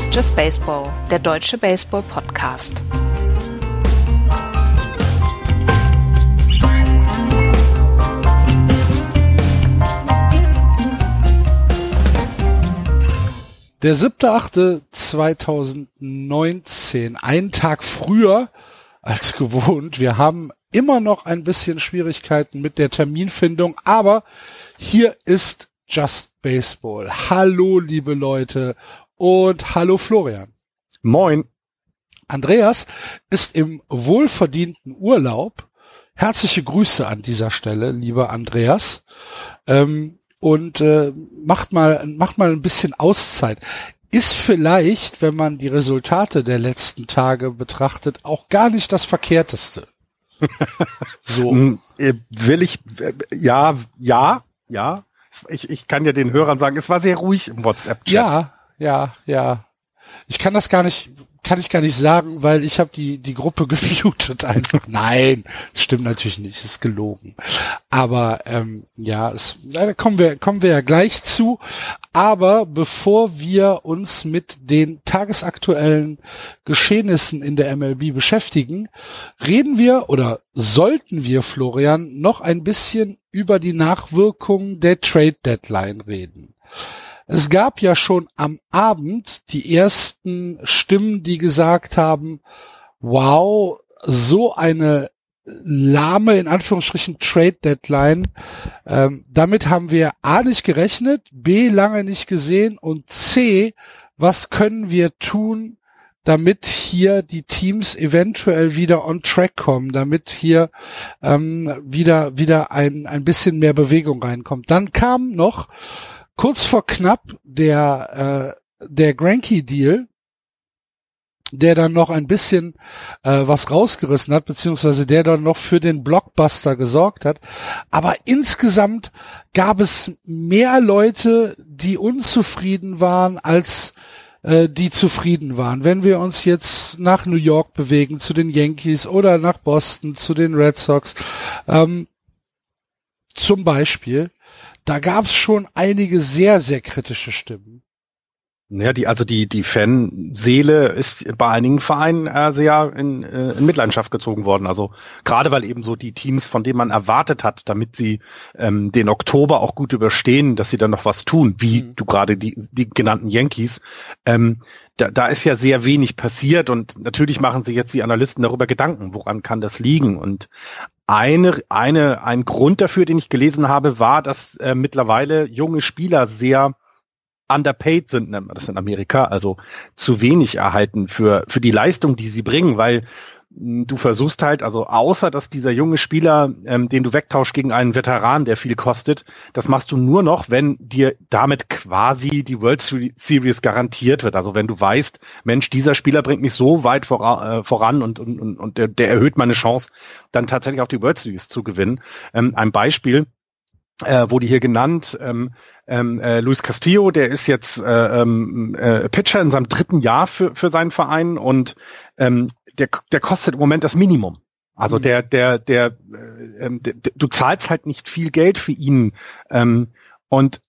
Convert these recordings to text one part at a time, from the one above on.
Ist Just Baseball, der deutsche Baseball-Podcast. Der 7.8.2019, einen Tag früher als gewohnt. Wir haben immer noch ein bisschen Schwierigkeiten mit der Terminfindung, aber hier ist Just Baseball. Hallo, liebe Leute und hallo Florian. Moin. Andreas ist im wohlverdienten Urlaub. Herzliche Grüße an dieser Stelle, lieber Andreas. Ähm, und äh, macht mal macht mal ein bisschen Auszeit. Ist vielleicht, wenn man die Resultate der letzten Tage betrachtet, auch gar nicht das Verkehrteste. so. Hm, äh, will ich, äh, ja, ja, ja. Ich, ich kann ja den Hörern sagen, es war sehr ruhig im WhatsApp-Chat. Ja, ja, ja. Ich kann das gar nicht, kann ich gar nicht sagen, weil ich habe die die Gruppe gemutet einfach. Nein, stimmt natürlich nicht, ist gelogen. Aber ähm, ja, es, da kommen wir kommen wir ja gleich zu. Aber bevor wir uns mit den tagesaktuellen Geschehnissen in der MLB beschäftigen, reden wir oder sollten wir Florian noch ein bisschen über die Nachwirkungen der Trade Deadline reden. Es gab ja schon am Abend die ersten Stimmen, die gesagt haben, wow, so eine lahme, in Anführungsstrichen, Trade Deadline. Ähm, damit haben wir A nicht gerechnet, B lange nicht gesehen und C, was können wir tun, damit hier die Teams eventuell wieder on track kommen, damit hier ähm, wieder wieder ein ein bisschen mehr Bewegung reinkommt. Dann kam noch kurz vor knapp der, äh, der Granky-Deal, der dann noch ein bisschen äh, was rausgerissen hat, beziehungsweise der dann noch für den Blockbuster gesorgt hat. Aber insgesamt gab es mehr Leute, die unzufrieden waren, als äh, die zufrieden waren. Wenn wir uns jetzt nach New York bewegen, zu den Yankees oder nach Boston, zu den Red Sox, ähm, zum Beispiel, da gab es schon einige sehr, sehr kritische Stimmen. Ja, die, also die, die Fanseele ist bei einigen Vereinen äh, sehr in, äh, in Mitleidenschaft gezogen worden. Also gerade weil eben so die Teams, von denen man erwartet hat, damit sie ähm, den Oktober auch gut überstehen, dass sie dann noch was tun, wie mhm. du gerade die, die genannten Yankees, ähm, da, da ist ja sehr wenig passiert und natürlich machen sich jetzt die Analysten darüber Gedanken, woran kann das liegen? Und eine, eine, ein Grund dafür, den ich gelesen habe, war, dass äh, mittlerweile junge Spieler sehr underpaid sind, nennt man das in Amerika, also zu wenig erhalten für, für die Leistung, die sie bringen, weil du versuchst halt, also außer dass dieser junge Spieler, ähm, den du wegtauschst gegen einen Veteran, der viel kostet, das machst du nur noch, wenn dir damit quasi die World Series garantiert wird. Also wenn du weißt, Mensch, dieser Spieler bringt mich so weit voran, äh, voran und, und, und, und der, der erhöht meine Chance, dann tatsächlich auch die World Series zu gewinnen. Ähm, ein Beispiel, äh, wurde hier genannt, ähm, ähm, äh, Luis Castillo, der ist jetzt äh, ähm, äh, Pitcher in seinem dritten Jahr für, für seinen Verein und ähm, der, der kostet im Moment das Minimum. Also mhm. der, der, der, äh, ähm, der, du zahlst halt nicht viel Geld für ihn. Ähm, und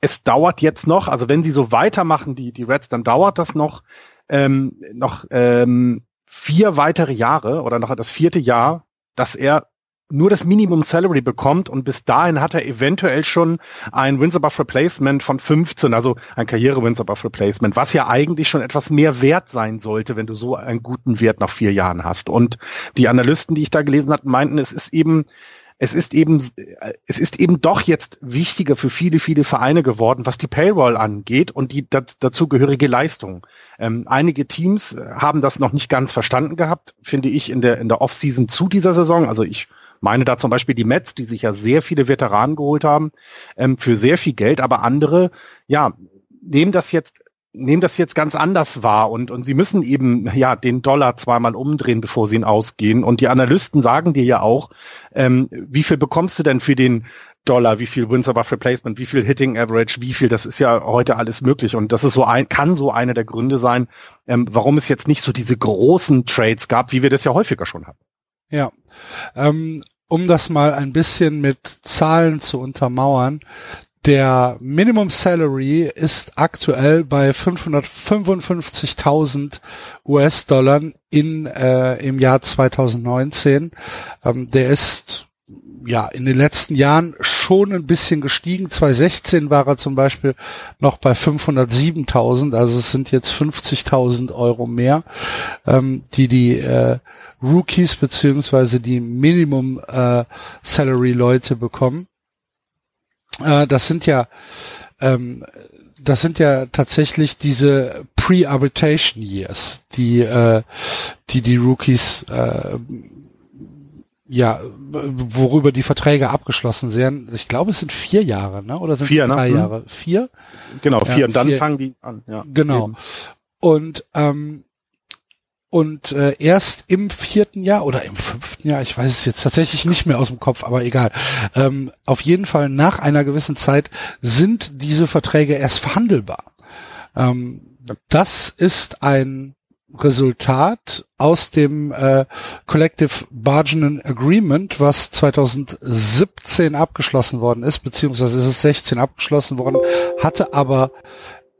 es dauert jetzt noch, also wenn sie so weitermachen, die, die Reds, dann dauert das noch, ähm, noch ähm, vier weitere Jahre oder noch das vierte Jahr, dass er nur das Minimum Salary bekommt und bis dahin hat er eventuell schon ein Wins above Replacement von 15, also ein Karriere Wins above Replacement, was ja eigentlich schon etwas mehr wert sein sollte, wenn du so einen guten Wert nach vier Jahren hast. Und die Analysten, die ich da gelesen hatte, meinten, es ist eben es ist eben, es ist eben doch jetzt wichtiger für viele, viele Vereine geworden, was die Payroll angeht und die dazugehörige Leistung. Ähm, einige Teams haben das noch nicht ganz verstanden gehabt, finde ich, in der, in der Offseason zu dieser Saison. Also ich meine da zum Beispiel die Mets, die sich ja sehr viele Veteranen geholt haben, ähm, für sehr viel Geld, aber andere, ja, nehmen das jetzt nehmen das jetzt ganz anders wahr und, und sie müssen eben ja den Dollar zweimal umdrehen, bevor sie ihn ausgehen. Und die Analysten sagen dir ja auch, ähm, wie viel bekommst du denn für den Dollar, wie viel Wins above Replacement, wie viel Hitting Average, wie viel, das ist ja heute alles möglich. Und das ist so ein, kann so einer der Gründe sein, ähm, warum es jetzt nicht so diese großen Trades gab, wie wir das ja häufiger schon hatten. Ja, ähm, um das mal ein bisschen mit Zahlen zu untermauern, der Minimum Salary ist aktuell bei 555.000 US-Dollar in äh, im Jahr 2019. Ähm, der ist ja in den letzten Jahren schon ein bisschen gestiegen. 2016 war er zum Beispiel noch bei 507.000, also es sind jetzt 50.000 Euro mehr, ähm, die die äh, Rookies beziehungsweise die Minimum äh, Salary Leute bekommen. Äh, das sind ja ähm, das sind ja tatsächlich diese Pre-Arbitration Years, die äh, die die Rookies äh, ja, worüber die Verträge abgeschlossen sind. Ich glaube, es sind vier Jahre, ne? Oder sind vier, es ne? drei ne? Jahre? Vier? Genau, vier. Ja, und dann vier. fangen die an. Ja, genau. Eben. Und ähm, und äh, erst im vierten Jahr oder im fünften Jahr, ich weiß es jetzt tatsächlich nicht mehr aus dem Kopf, aber egal. Ähm, auf jeden Fall nach einer gewissen Zeit sind diese Verträge erst verhandelbar. Ähm, das ist ein Resultat aus dem äh, Collective Bargaining Agreement, was 2017 abgeschlossen worden ist, beziehungsweise ist es 16 abgeschlossen worden, hatte aber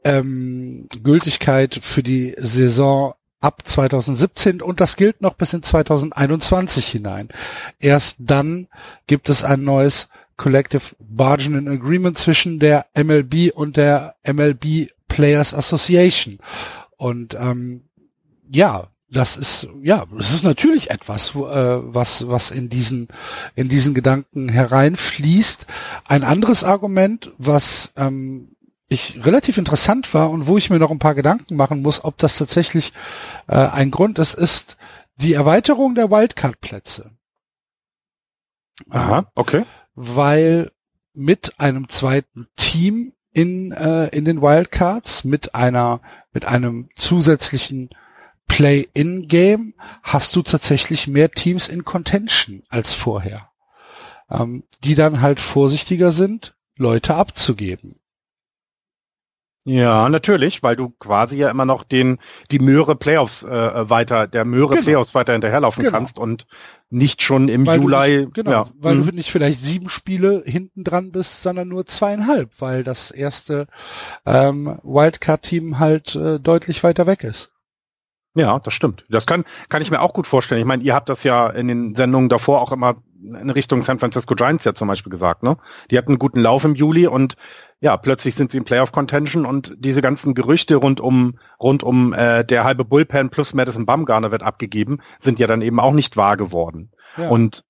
ähm, Gültigkeit für die Saison ab 2017 und das gilt noch bis in 2021 hinein. Erst dann gibt es ein neues Collective Bargaining Agreement zwischen der MLB und der MLB Players Association. Und ähm, ja, das ist ja, das ist natürlich etwas, wo, äh, was was in diesen in diesen Gedanken hereinfließt. Ein anderes Argument, was ähm, ich relativ interessant war und wo ich mir noch ein paar Gedanken machen muss, ob das tatsächlich äh, ein Grund ist, ist die Erweiterung der Wildcard-Plätze. Aha, okay. Weil mit einem zweiten Team in äh, in den Wildcards, mit einer mit einem zusätzlichen Play-in-Game hast du tatsächlich mehr Teams in Contention als vorher, ähm, die dann halt vorsichtiger sind, Leute abzugeben. Ja, natürlich, weil du quasi ja immer noch den die Möhre Playoffs äh, weiter, der Möhre genau. Playoffs weiter hinterherlaufen genau. kannst und nicht schon im weil Juli. Nicht, genau, ja. weil mhm. du nicht vielleicht sieben Spiele hinten dran bist, sondern nur zweieinhalb, weil das erste ähm, Wildcard-Team halt äh, deutlich weiter weg ist. Ja, das stimmt. Das kann, kann ich mir auch gut vorstellen. Ich meine, ihr habt das ja in den Sendungen davor auch immer in Richtung San Francisco Giants ja zum Beispiel gesagt, ne? Die hatten einen guten Lauf im Juli und ja, plötzlich sind sie im Playoff Contention und diese ganzen Gerüchte rund um rund um äh, der halbe Bullpen plus Madison Bumgarner wird abgegeben, sind ja dann eben auch nicht wahr geworden. Ja. Und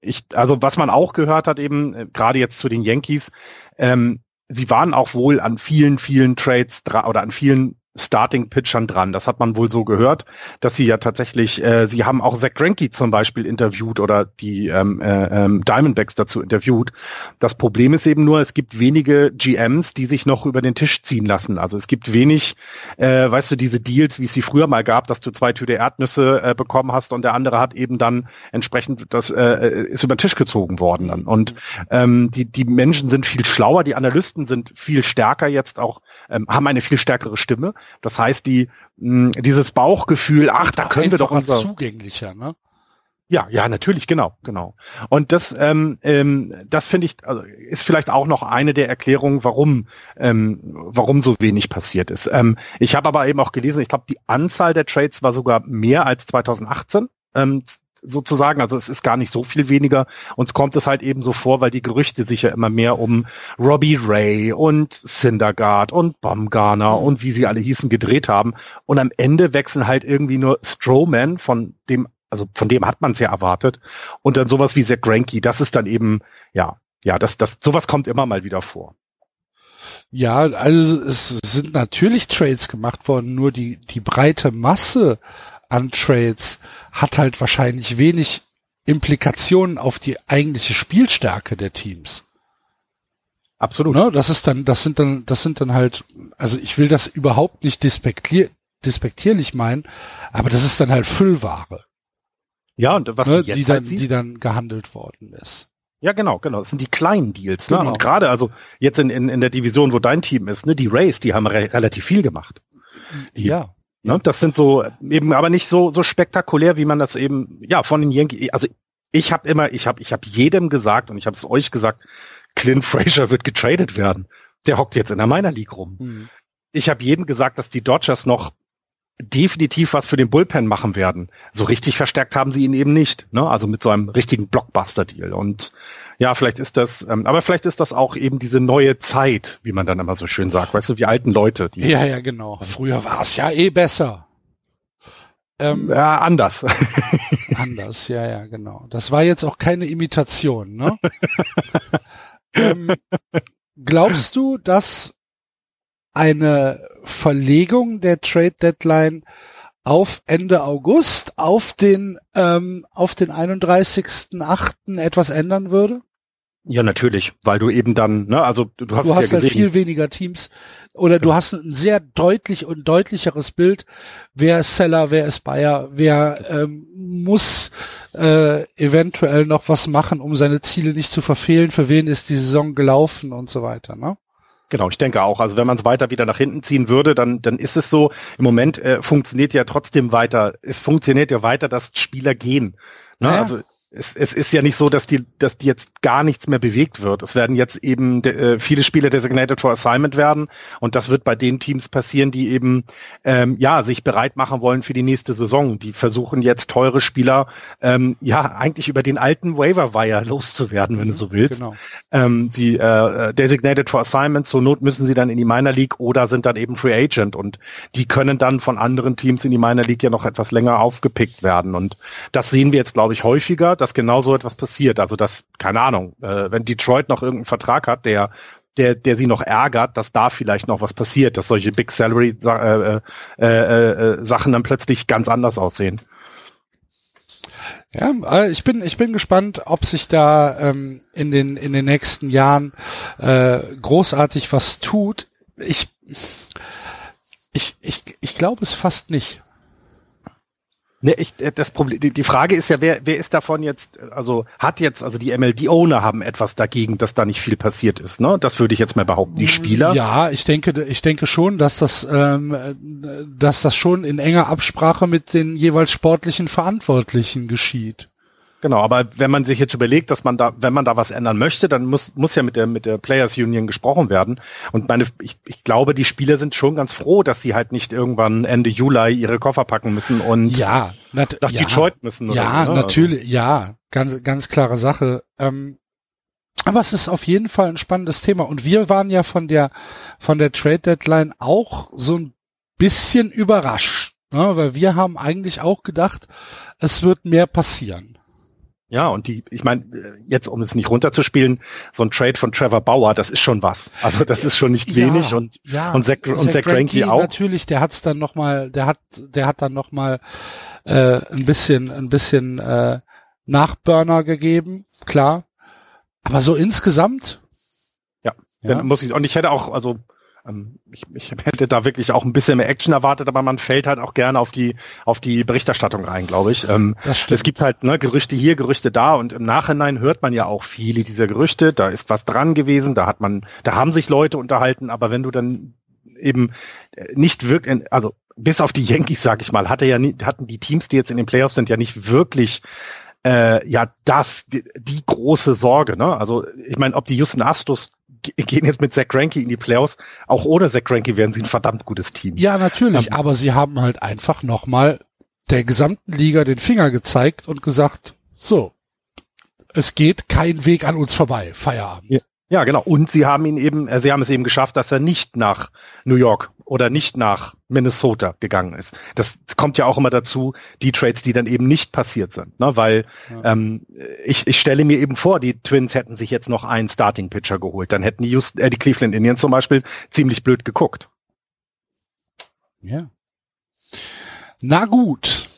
ich, also was man auch gehört hat eben, äh, gerade jetzt zu den Yankees, ähm, sie waren auch wohl an vielen, vielen Trades oder an vielen Starting-Pitchern dran. Das hat man wohl so gehört, dass sie ja tatsächlich, äh, sie haben auch Zach Greinke zum Beispiel interviewt oder die ähm, äh, ähm, Diamondbacks dazu interviewt. Das Problem ist eben nur, es gibt wenige GMs, die sich noch über den Tisch ziehen lassen. Also es gibt wenig, äh, weißt du, diese Deals, wie es sie früher mal gab, dass du zwei Tüte Erdnüsse äh, bekommen hast und der andere hat eben dann entsprechend, das äh, ist über den Tisch gezogen worden. Dann. Und ähm, die, die Menschen sind viel schlauer, die Analysten sind viel stärker jetzt auch, ähm, haben eine viel stärkere Stimme das heißt, die mh, dieses Bauchgefühl, ach, da können wir doch unser zugänglicher, ne? Ja, ja, natürlich, genau, genau. Und das, ähm, ähm, das finde ich, also ist vielleicht auch noch eine der Erklärungen, warum, ähm, warum so wenig passiert ist. Ähm, ich habe aber eben auch gelesen, ich glaube, die Anzahl der Trades war sogar mehr als 2018. Ähm, sozusagen. Also es ist gar nicht so viel weniger. Uns kommt es halt eben so vor, weil die Gerüchte sich ja immer mehr um Robbie Ray und Syndergaard und Baumgarner und wie sie alle hießen gedreht haben. Und am Ende wechseln halt irgendwie nur Strowman, von dem, also von dem hat man es ja erwartet. Und dann sowas wie Zach Granky. Das ist dann eben, ja, ja, das, das, sowas kommt immer mal wieder vor. Ja, also es sind natürlich Trades gemacht worden, nur die, die breite Masse an Trades hat halt wahrscheinlich wenig Implikationen auf die eigentliche Spielstärke der Teams. Absolut. Ne, das ist dann, das sind dann, das sind dann halt, also ich will das überhaupt nicht despektier, despektierlich meinen, aber das ist dann halt Füllware. Ja, und was ne, jetzt die, halt dann, die dann gehandelt worden ist. Ja, genau, genau. Das sind die kleinen Deals. Ne? Genau. Und gerade also jetzt in, in, in der Division, wo dein Team ist, ne, die Rays, die haben re relativ viel gemacht. Die, ja. Ne? Das sind so eben aber nicht so so spektakulär, wie man das eben ja von den Yankees. Also ich habe immer, ich habe ich habe jedem gesagt und ich habe es euch gesagt, Clint Fraser wird getradet werden. Der hockt jetzt in der Minor League rum. Mhm. Ich habe jedem gesagt, dass die Dodgers noch definitiv was für den Bullpen machen werden. So richtig verstärkt haben sie ihn eben nicht. Ne? Also mit so einem richtigen Blockbuster-Deal. Und ja, vielleicht ist das, ähm, aber vielleicht ist das auch eben diese neue Zeit, wie man dann immer so schön sagt. Weißt du, wie alten Leute. Die ja, ja, genau. Früher war es ja eh besser. Ähm, ja, anders. anders, ja, ja, genau. Das war jetzt auch keine Imitation, ne? ähm, glaubst du, dass eine Verlegung der Trade Deadline auf Ende August auf den ähm, auf den 31.8. etwas ändern würde? Ja, natürlich, weil du eben dann, ne, also du hast, du hast ja halt viel weniger Teams oder genau. du hast ein sehr deutlich und deutlicheres Bild, wer ist Seller, wer ist Bayer, wer ähm, muss äh, eventuell noch was machen, um seine Ziele nicht zu verfehlen, für wen ist die Saison gelaufen und so weiter, ne? Genau, ich denke auch. Also wenn man es weiter wieder nach hinten ziehen würde, dann, dann ist es so, im Moment äh, funktioniert ja trotzdem weiter, es funktioniert ja weiter, dass Spieler gehen. Ne? Ja. Also es, es ist ja nicht so, dass die, dass die jetzt gar nichts mehr bewegt wird. Es werden jetzt eben de, äh, viele Spiele designated for assignment werden und das wird bei den Teams passieren, die eben ähm, ja sich bereit machen wollen für die nächste Saison. Die versuchen jetzt teure Spieler ähm, ja eigentlich über den alten Waiver Wire loszuwerden, wenn mhm, du so willst. Genau. Ähm, die äh, designated for assignment, zur Not müssen sie dann in die Minor League oder sind dann eben Free Agent und die können dann von anderen Teams in die Minor League ja noch etwas länger aufgepickt werden und das sehen wir jetzt glaube ich häufiger dass genau so etwas passiert. Also dass, keine Ahnung, äh, wenn Detroit noch irgendeinen Vertrag hat, der der, der sie noch ärgert, dass da vielleicht noch was passiert, dass solche Big Salary äh, äh, äh, Sachen dann plötzlich ganz anders aussehen. Ja, äh, ich bin ich bin gespannt, ob sich da ähm, in den in den nächsten Jahren äh, großartig was tut. Ich ich ich ich glaube es fast nicht. Ne, ich, äh, das Problem, die, die Frage ist ja, wer, wer ist davon jetzt, also hat jetzt, also die MLB-Owner haben etwas dagegen, dass da nicht viel passiert ist, ne? Das würde ich jetzt mal behaupten. Die Spieler? Ja, ich denke, ich denke schon, dass das, ähm, dass das schon in enger Absprache mit den jeweils sportlichen Verantwortlichen geschieht. Genau, aber wenn man sich jetzt überlegt, dass man da, wenn man da was ändern möchte, dann muss, muss ja mit der, mit der Players Union gesprochen werden. Und meine, ich, ich glaube, die Spieler sind schon ganz froh, dass sie halt nicht irgendwann Ende Juli ihre Koffer packen müssen und ja, nach ja, Detroit müssen. Oder ja, so, ne? natürlich, also. ja, ganz, ganz klare Sache. Ähm, aber es ist auf jeden Fall ein spannendes Thema. Und wir waren ja von der, von der Trade Deadline auch so ein bisschen überrascht, ne? weil wir haben eigentlich auch gedacht, es wird mehr passieren. Ja, und die, ich meine, jetzt um es nicht runterzuspielen, so ein Trade von Trevor Bauer, das ist schon was. Also das ist schon nicht ja, wenig und ja, und Zach, und Zach, Zach Greinke auch. Natürlich, der hat's dann noch mal, der hat, der hat dann noch mal äh, ein bisschen, ein bisschen äh, Nachburner gegeben, klar. Aber so insgesamt. Ja, ja. muss ich und ich hätte auch, also ich, ich hätte da wirklich auch ein bisschen mehr Action erwartet, aber man fällt halt auch gerne auf die auf die Berichterstattung rein, glaube ich. Ähm, es gibt halt ne, Gerüchte hier, Gerüchte da und im Nachhinein hört man ja auch viele dieser Gerüchte. Da ist was dran gewesen, da hat man, da haben sich Leute unterhalten, aber wenn du dann eben nicht wirklich, also bis auf die Yankees, sag ich mal, hatte ja nie, hatten die Teams, die jetzt in den Playoffs sind, ja nicht wirklich äh, ja das die, die große Sorge. Ne? Also ich meine, ob die Houston Astros gehen jetzt mit Zach Greinke in die Playoffs. Auch ohne Zach Greinke wären sie ein verdammt gutes Team. Ja, natürlich, ähm, aber sie haben halt einfach nochmal der gesamten Liga den Finger gezeigt und gesagt, so, es geht kein Weg an uns vorbei, Feierabend. Ja, ja genau. Und sie haben ihn eben, äh, sie haben es eben geschafft, dass er nicht nach New York oder nicht nach Minnesota gegangen ist. Das kommt ja auch immer dazu, die Trades, die dann eben nicht passiert sind. Ne? Weil ja. ähm, ich, ich stelle mir eben vor, die Twins hätten sich jetzt noch einen Starting-Pitcher geholt. Dann hätten die, Just, äh, die Cleveland Indians zum Beispiel ziemlich blöd geguckt. Ja. Na gut.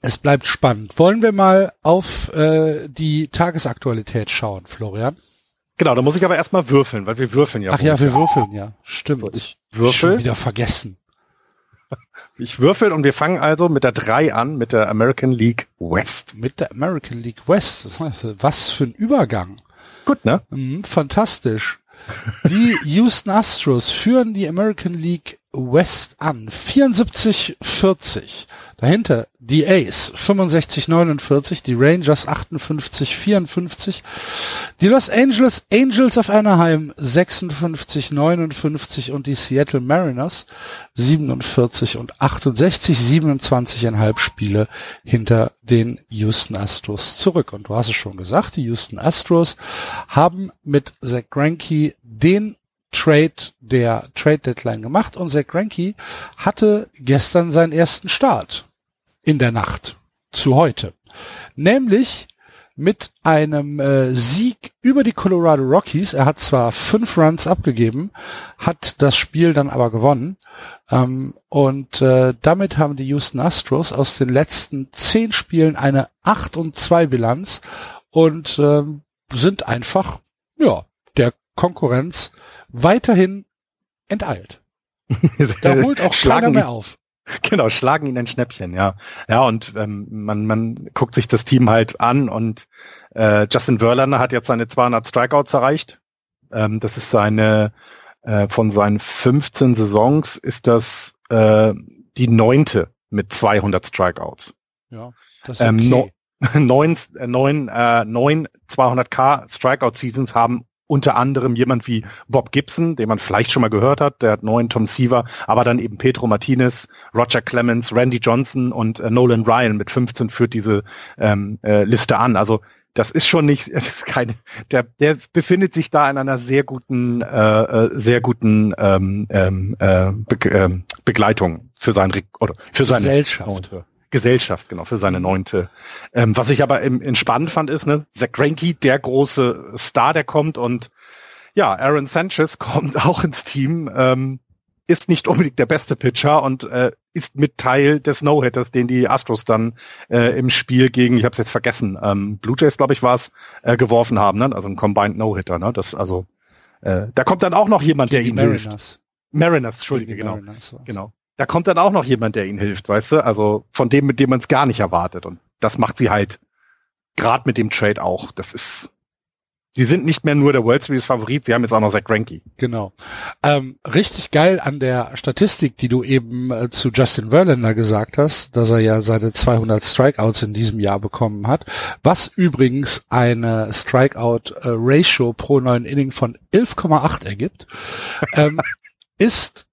Es bleibt spannend. Wollen wir mal auf äh, die Tagesaktualität schauen, Florian? Genau, da muss ich aber erstmal würfeln, weil wir würfeln ja. Ach ja, wir würfeln ja. Stimmt. So, ich würfel. Schon wieder vergessen. Ich würfel und wir fangen also mit der 3 an, mit der American League West. Mit der American League West. Was für ein Übergang. Gut, ne? Mhm, fantastisch. Die Houston Astros führen die American League West an. 74-40. Dahinter die Ace 65-49, die Rangers 58-54, die Los Angeles Angels of Anaheim 56-59 und die Seattle Mariners 47 und 68, 27,5 Spiele hinter den Houston Astros zurück. Und du hast es schon gesagt, die Houston Astros haben mit Zach Greinke den Trade der Trade Deadline gemacht und Zach Greinke hatte gestern seinen ersten Start in der Nacht zu heute. Nämlich mit einem äh, Sieg über die Colorado Rockies. Er hat zwar fünf Runs abgegeben, hat das Spiel dann aber gewonnen. Ähm, und äh, damit haben die Houston Astros aus den letzten zehn Spielen eine 8 und 2 Bilanz und äh, sind einfach, ja, der Konkurrenz weiterhin enteilt. da holt auch keiner mehr auf. Genau, schlagen ihn ein Schnäppchen, ja. Ja, und ähm, man, man guckt sich das Team halt an und äh, Justin Verlander hat jetzt seine 200 Strikeouts erreicht. Ähm, das ist seine, äh, von seinen 15 Saisons ist das äh, die neunte mit 200 Strikeouts. Ja, das ist ähm, okay. ähm, no, neun, äh, neun, äh, neun 200k Strikeout Seasons haben unter anderem jemand wie Bob Gibson, den man vielleicht schon mal gehört hat, der hat neun Tom Seaver, aber dann eben Pedro Martinez, Roger Clemens, Randy Johnson und äh, Nolan Ryan mit 15 führt diese ähm, äh, Liste an. Also das ist schon nicht, ist keine, der, der befindet sich da in einer sehr guten, äh, äh sehr guten ähm, ähm, äh, Be äh, Begleitung für sein oder für seine Gesellschaft. Gesellschaft, genau, für seine neunte. Ähm, was ich aber im, im spannend fand, ist, ne, Zach Greinke, der große Star, der kommt und ja, Aaron Sanchez kommt auch ins Team, ähm, ist nicht unbedingt der beste Pitcher und äh, ist mit Teil des No-Hitters, den die Astros dann äh, im Spiel gegen, ich habe es jetzt vergessen, ähm, Blue Jays, glaube ich, war es, äh, geworfen haben, ne? also ein Combined No-Hitter. Ne? Das also, äh, da kommt dann auch noch jemand, der ihm Mariners. hilft. Mariners, Entschuldige, genau. Mariners genau da kommt dann auch noch jemand, der ihnen hilft, weißt du? Also von dem, mit dem man es gar nicht erwartet. Und das macht sie halt gerade mit dem Trade auch. Das ist, sie sind nicht mehr nur der World Series Favorit, sie haben jetzt auch noch Zach Greinke. Genau. Ähm, richtig geil an der Statistik, die du eben äh, zu Justin Verlander gesagt hast, dass er ja seine 200 Strikeouts in diesem Jahr bekommen hat, was übrigens eine Strikeout äh, Ratio pro neuen Inning von 11,8 ergibt, ähm, ist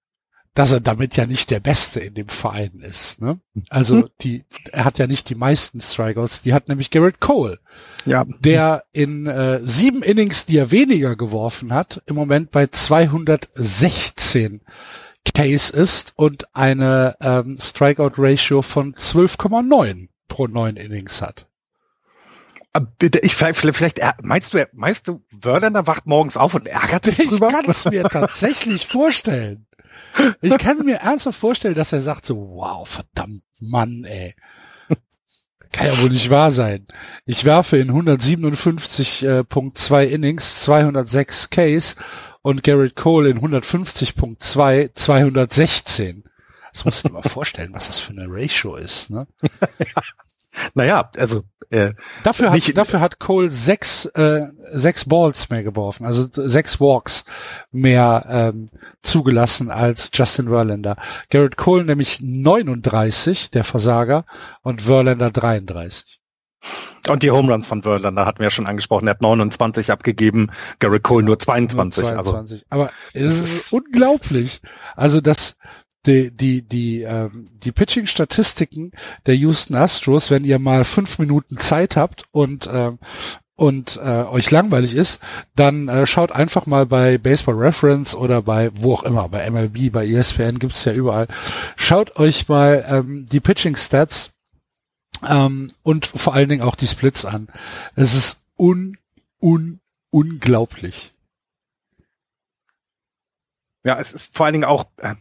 dass er damit ja nicht der Beste in dem Verein ist. Ne? Also mhm. die, er hat ja nicht die meisten Strikeouts, die hat nämlich Garrett Cole, ja. der in äh, sieben Innings, die er weniger geworfen hat, im Moment bei 216 Case ist und eine ähm, Strikeout-Ratio von 12,9 pro neun Innings hat. Äh, bitte, ich vielleicht, vielleicht meinst du, meinst du, Wörner wacht morgens auf und ärgert sich drüber? Ich kann es mir tatsächlich vorstellen. Ich kann mir ernsthaft vorstellen, dass er sagt so, wow, verdammt, Mann, ey. Kann ja wohl nicht wahr sein. Ich werfe in 157.2 Innings 206 Ks und Garrett Cole in 150.2 216. Das musst du dir mal vorstellen, was das für eine Ratio ist, ne? Naja, also äh, dafür, hat, dafür hat Cole sechs, äh, sechs Balls mehr geworfen, also sechs Walks mehr ähm, zugelassen als Justin Verlander. Garrett Cole nämlich 39, der Versager, und Verlander 33. Und die Home Runs von Verlander hatten wir ja schon angesprochen. Er hat 29 abgegeben, Garrett Cole nur 22. Nur 22. Also, Aber es ist, ist unglaublich. Also das, die, die, die, ähm, die Pitching-Statistiken der Houston Astros, wenn ihr mal fünf Minuten Zeit habt und ähm, und äh, euch langweilig ist, dann äh, schaut einfach mal bei Baseball Reference oder bei wo auch immer, bei MLB, bei ESPN gibt's ja überall. Schaut euch mal ähm, die Pitching Stats ähm, und vor allen Dingen auch die Splits an. Es ist un, un, unglaublich. Ja, es ist vor allen Dingen auch, äh,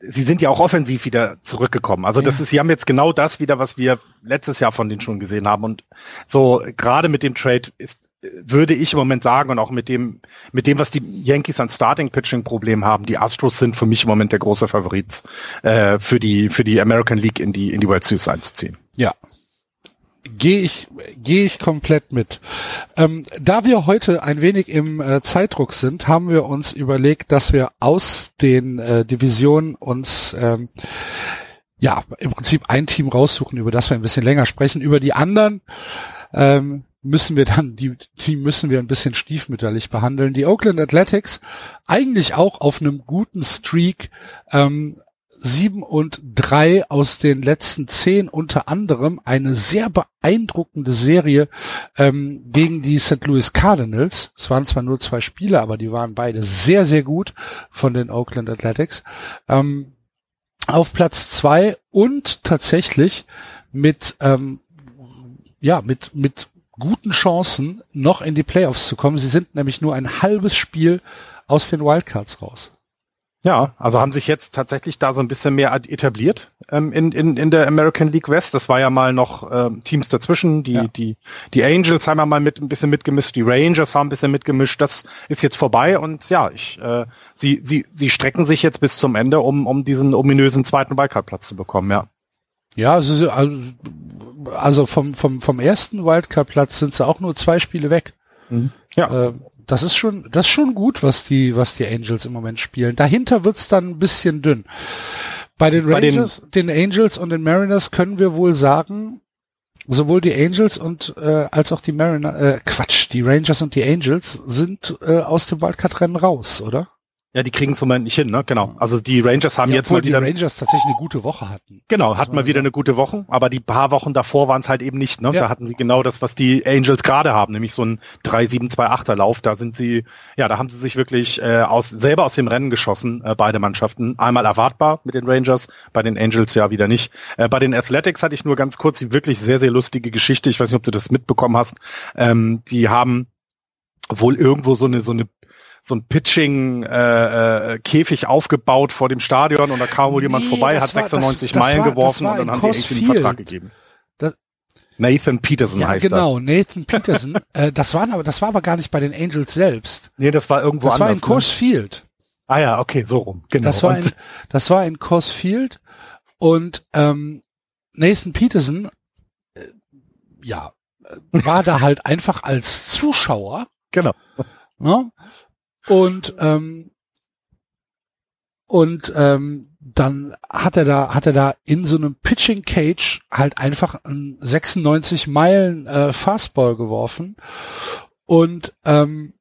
sie sind ja auch offensiv wieder zurückgekommen. Also das ist, sie haben jetzt genau das wieder, was wir letztes Jahr von denen schon gesehen haben. Und so gerade mit dem Trade ist, würde ich im Moment sagen und auch mit dem, mit dem, was die Yankees an Starting Pitching Problem haben, die Astros sind für mich im Moment der große Favorit äh, für die für die American League in die in die World Series einzuziehen. Ja, gehe ich, gehe ich komplett mit. Ähm, da wir heute ein wenig im äh, Zeitdruck sind, haben wir uns überlegt, dass wir aus den äh, Divisionen uns ähm, ja, im Prinzip ein Team raussuchen, über das wir ein bisschen länger sprechen. Über die anderen ähm, müssen wir dann, die, die müssen wir ein bisschen stiefmütterlich behandeln. Die Oakland Athletics, eigentlich auch auf einem guten Streak, ähm, sieben und drei aus den letzten zehn, unter anderem eine sehr beeindruckende Serie ähm, gegen die St. Louis Cardinals. Es waren zwar nur zwei Spiele, aber die waren beide sehr, sehr gut von den Oakland Athletics. Ähm, auf Platz zwei und tatsächlich mit ähm, ja mit mit guten Chancen noch in die Playoffs zu kommen. Sie sind nämlich nur ein halbes Spiel aus den Wildcards raus. Ja, also haben sich jetzt tatsächlich da so ein bisschen mehr etabliert ähm, in, in, in der American League West. Das war ja mal noch ähm, Teams dazwischen. Die, ja. die, die Angels haben ja mal mit ein bisschen mitgemischt, die Rangers haben ein bisschen mitgemischt. Das ist jetzt vorbei und ja, ich, äh, sie, sie, sie strecken sich jetzt bis zum Ende, um, um diesen ominösen zweiten Wildcard-Platz zu bekommen, ja. Ja, also, also vom, vom, vom ersten Wildcard-Platz sind sie auch nur zwei Spiele weg. Mhm. Ja. Äh, das ist schon, das ist schon gut, was die, was die Angels im Moment spielen. Dahinter wird's dann ein bisschen dünn. Bei den Rangers, den, den, Angels und den Mariners können wir wohl sagen, sowohl die Angels und äh, als auch die Mariners, äh, Quatsch, die Rangers und die Angels sind äh, aus dem Wildcard-Rennen raus, oder? Ja, die kriegen es im Moment nicht hin, ne? Genau. Also die Rangers haben ja, jetzt mal wieder. Die Rangers tatsächlich eine gute Woche hatten. Genau, hatten mal wieder eine gute Woche, aber die paar Wochen davor waren es halt eben nicht, ne? Ja. Da hatten sie genau das, was die Angels gerade haben, nämlich so ein 3-7-2-8er Lauf. Da sind sie, ja, da haben sie sich wirklich äh, aus selber aus dem Rennen geschossen, äh, beide Mannschaften. Einmal erwartbar mit den Rangers, bei den Angels ja wieder nicht. Äh, bei den Athletics hatte ich nur ganz kurz die wirklich sehr, sehr lustige Geschichte. Ich weiß nicht, ob du das mitbekommen hast. Ähm, die haben wohl irgendwo so eine so eine so ein Pitching-Käfig äh, äh, aufgebaut vor dem Stadion und da kam wohl jemand nee, vorbei, hat war, 96 das, Meilen das war, geworfen und dann haben Kors die irgendwie den Vertrag gegeben. Das, Nathan Peterson ja, heißt genau, er. Genau, Nathan Peterson. äh, das, waren aber, das war aber gar nicht bei den Angels selbst. Nee, das war irgendwo das anders. Das war in Coors ne? Field. Ah ja, okay, so rum. Genau. Das war in, das war in Coors Field und ähm, Nathan Peterson, äh, ja, äh, war da halt einfach als Zuschauer. Genau. Ne? Und ähm, und ähm, dann hat er da hat er da in so einem Pitching Cage halt einfach einen 96 Meilen äh, Fastball geworfen und ähm,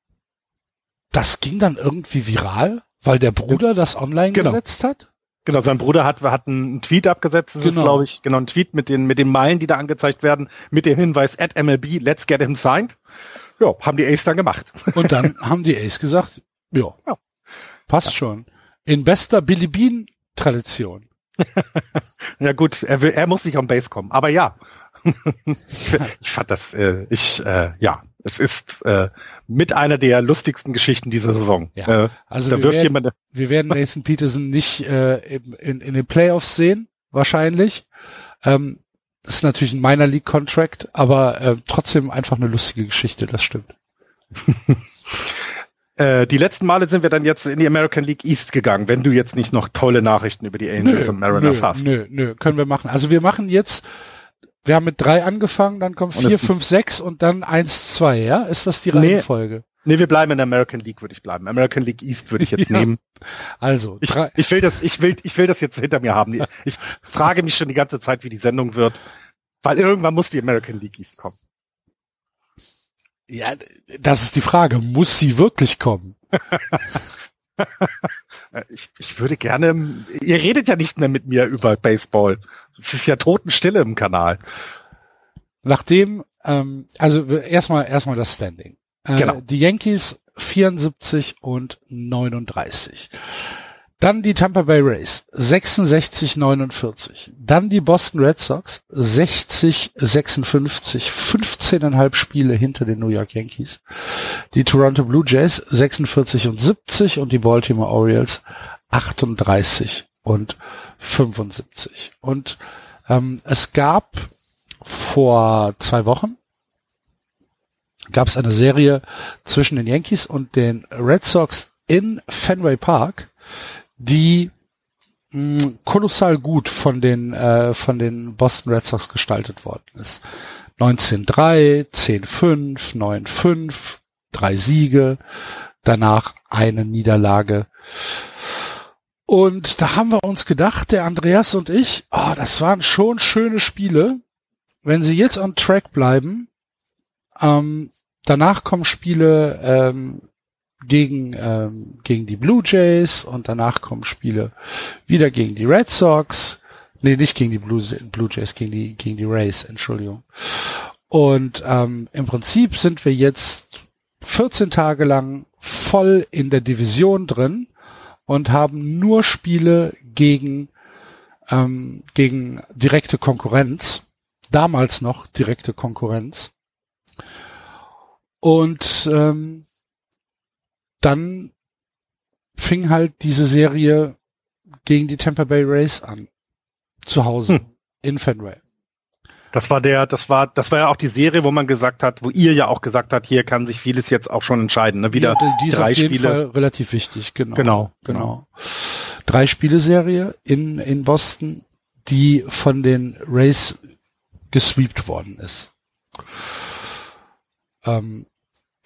das ging dann irgendwie viral, weil der Bruder das online genau. gesetzt hat. Genau, sein Bruder hat, hat einen Tweet abgesetzt, das genau. ist glaube ich, genau ein Tweet mit den, mit den Meilen, die da angezeigt werden, mit dem Hinweis at MLB, let's get him signed. Ja, haben die Ace dann gemacht. Und dann haben die Ace gesagt, ja, ja. passt ja. schon. In bester Billy Bean Tradition. ja gut, er, will, er muss nicht am Base kommen, aber ja. ich fand das, äh, ich, äh, ja, es ist äh, mit einer der lustigsten Geschichten dieser Saison. Ja. Äh, also da wir, wirft werden, jemand wir werden Nathan Peterson nicht äh, in, in den Playoffs sehen, wahrscheinlich. Ähm, das ist natürlich ein Minor League Contract, aber äh, trotzdem einfach eine lustige Geschichte, das stimmt. Äh, die letzten Male sind wir dann jetzt in die American League East gegangen, wenn du jetzt nicht noch tolle Nachrichten über die Angels nö, und Mariners nö, hast. Nö, nö, können wir machen. Also wir machen jetzt, wir haben mit drei angefangen, dann kommt vier, fünf, sechs und dann eins, zwei, ja? Ist das die Reihenfolge? Nee, nee wir bleiben in der American League, würde ich bleiben. American League East würde ich jetzt ja. nehmen. Also, ich, ich will das, ich will, ich will das jetzt hinter mir haben. Ich frage mich schon die ganze Zeit, wie die Sendung wird, weil irgendwann muss die American League East kommen. Ja, das ist die Frage. Muss sie wirklich kommen? ich, ich würde gerne, ihr redet ja nicht mehr mit mir über Baseball. Es ist ja Totenstille im Kanal. Nachdem, ähm, also erstmal erstmal das Standing. Äh, genau. Die Yankees 74 und 39. Dann die Tampa Bay Rays 66-49. Dann die Boston Red Sox 60-56, 15,5 Spiele hinter den New York Yankees. Die Toronto Blue Jays 46 und 70 und die Baltimore Orioles 38 und 75. Und ähm, es gab vor zwei Wochen gab es eine Serie zwischen den Yankees und den Red Sox in Fenway Park, die mh, hm, kolossal gut von den äh, von den Boston Red Sox gestaltet worden ist. 19-3, 10-5, 9-5, drei Siege, danach eine Niederlage. Und da haben wir uns gedacht, der Andreas und ich, oh, das waren schon schöne Spiele. Wenn sie jetzt on track bleiben, ähm, danach kommen Spiele ähm, gegen, ähm, gegen die Blue Jays und danach kommen Spiele wieder gegen die Red Sox. Nee, nicht gegen die Blue, Blue Jays, gegen die, gegen die Rays, Entschuldigung. Und ähm, im Prinzip sind wir jetzt 14 Tage lang voll in der Division drin und haben nur Spiele gegen, ähm, gegen direkte Konkurrenz. Damals noch direkte Konkurrenz. Und ähm, dann fing halt diese Serie gegen die Tampa Bay Rays an. Zu Hause. Hm. In Fenway. Das war der, das war, das war ja auch die Serie, wo man gesagt hat, wo ihr ja auch gesagt habt, hier kann sich vieles jetzt auch schon entscheiden. Ne? Wieder die ist drei Spiele. Fall relativ wichtig, genau. Genau, genau. Drei Spiele-Serie in in Boston, die von den Rays gesweept worden ist. Ähm,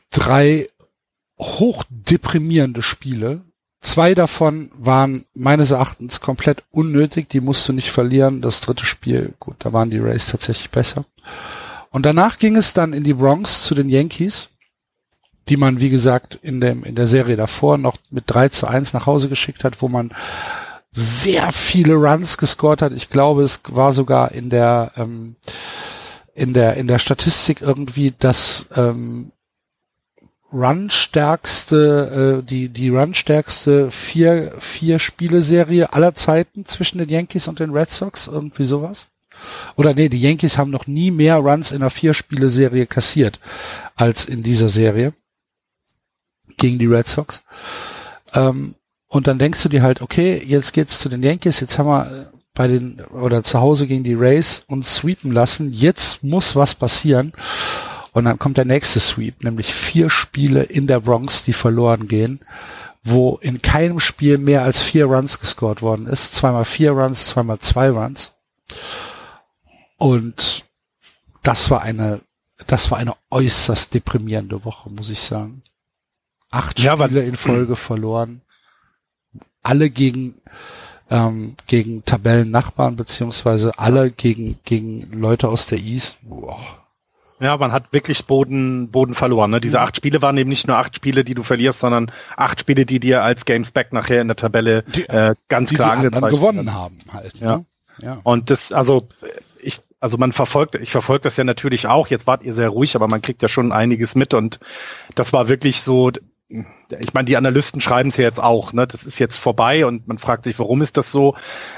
drei hochdeprimierende Spiele. Zwei davon waren meines Erachtens komplett unnötig, die musst du nicht verlieren. Das dritte Spiel, gut, da waren die Rays tatsächlich besser. Und danach ging es dann in die Bronx zu den Yankees, die man, wie gesagt, in dem, in der Serie davor noch mit 3 zu 1 nach Hause geschickt hat, wo man sehr viele Runs gescored hat. Ich glaube, es war sogar in der, ähm, in der, in der Statistik irgendwie, dass ähm, Run-stärkste, äh, die, die Run-stärkste vier, vier Spieleserie aller Zeiten zwischen den Yankees und den Red Sox, irgendwie sowas. Oder nee, die Yankees haben noch nie mehr Runs in einer Vier-Spiele-Serie kassiert als in dieser Serie gegen die Red Sox. Ähm, und dann denkst du dir halt, okay, jetzt geht's zu den Yankees, jetzt haben wir äh, bei den oder zu Hause gegen die Rays uns sweepen lassen, jetzt muss was passieren. Und dann kommt der nächste Sweep, nämlich vier Spiele in der Bronx, die verloren gehen, wo in keinem Spiel mehr als vier Runs gescored worden ist. Zweimal vier Runs, zweimal zwei Runs. Und das war eine, das war eine äußerst deprimierende Woche, muss ich sagen. Acht Ja, Spiele in Folge verloren. Alle gegen, ähm, gegen Tabellennachbarn, beziehungsweise alle gegen, gegen Leute aus der East. Boah. Ja, man hat wirklich Boden, Boden verloren. Ne? Diese acht Spiele waren eben nicht nur acht Spiele, die du verlierst, sondern acht Spiele, die dir als Games Back nachher in der Tabelle Die- äh, ganz die klar die angezeigt gewonnen werden. haben halt. Ja. Ne? ja. Und das, also ich, also man verfolgt, ich verfolge das ja natürlich auch. Jetzt wart ihr sehr ruhig, aber man kriegt ja schon einiges mit und das war wirklich so. Ich meine, die Analysten schreiben es ja jetzt auch. Ne? Das ist jetzt vorbei und man fragt sich, warum ist das so?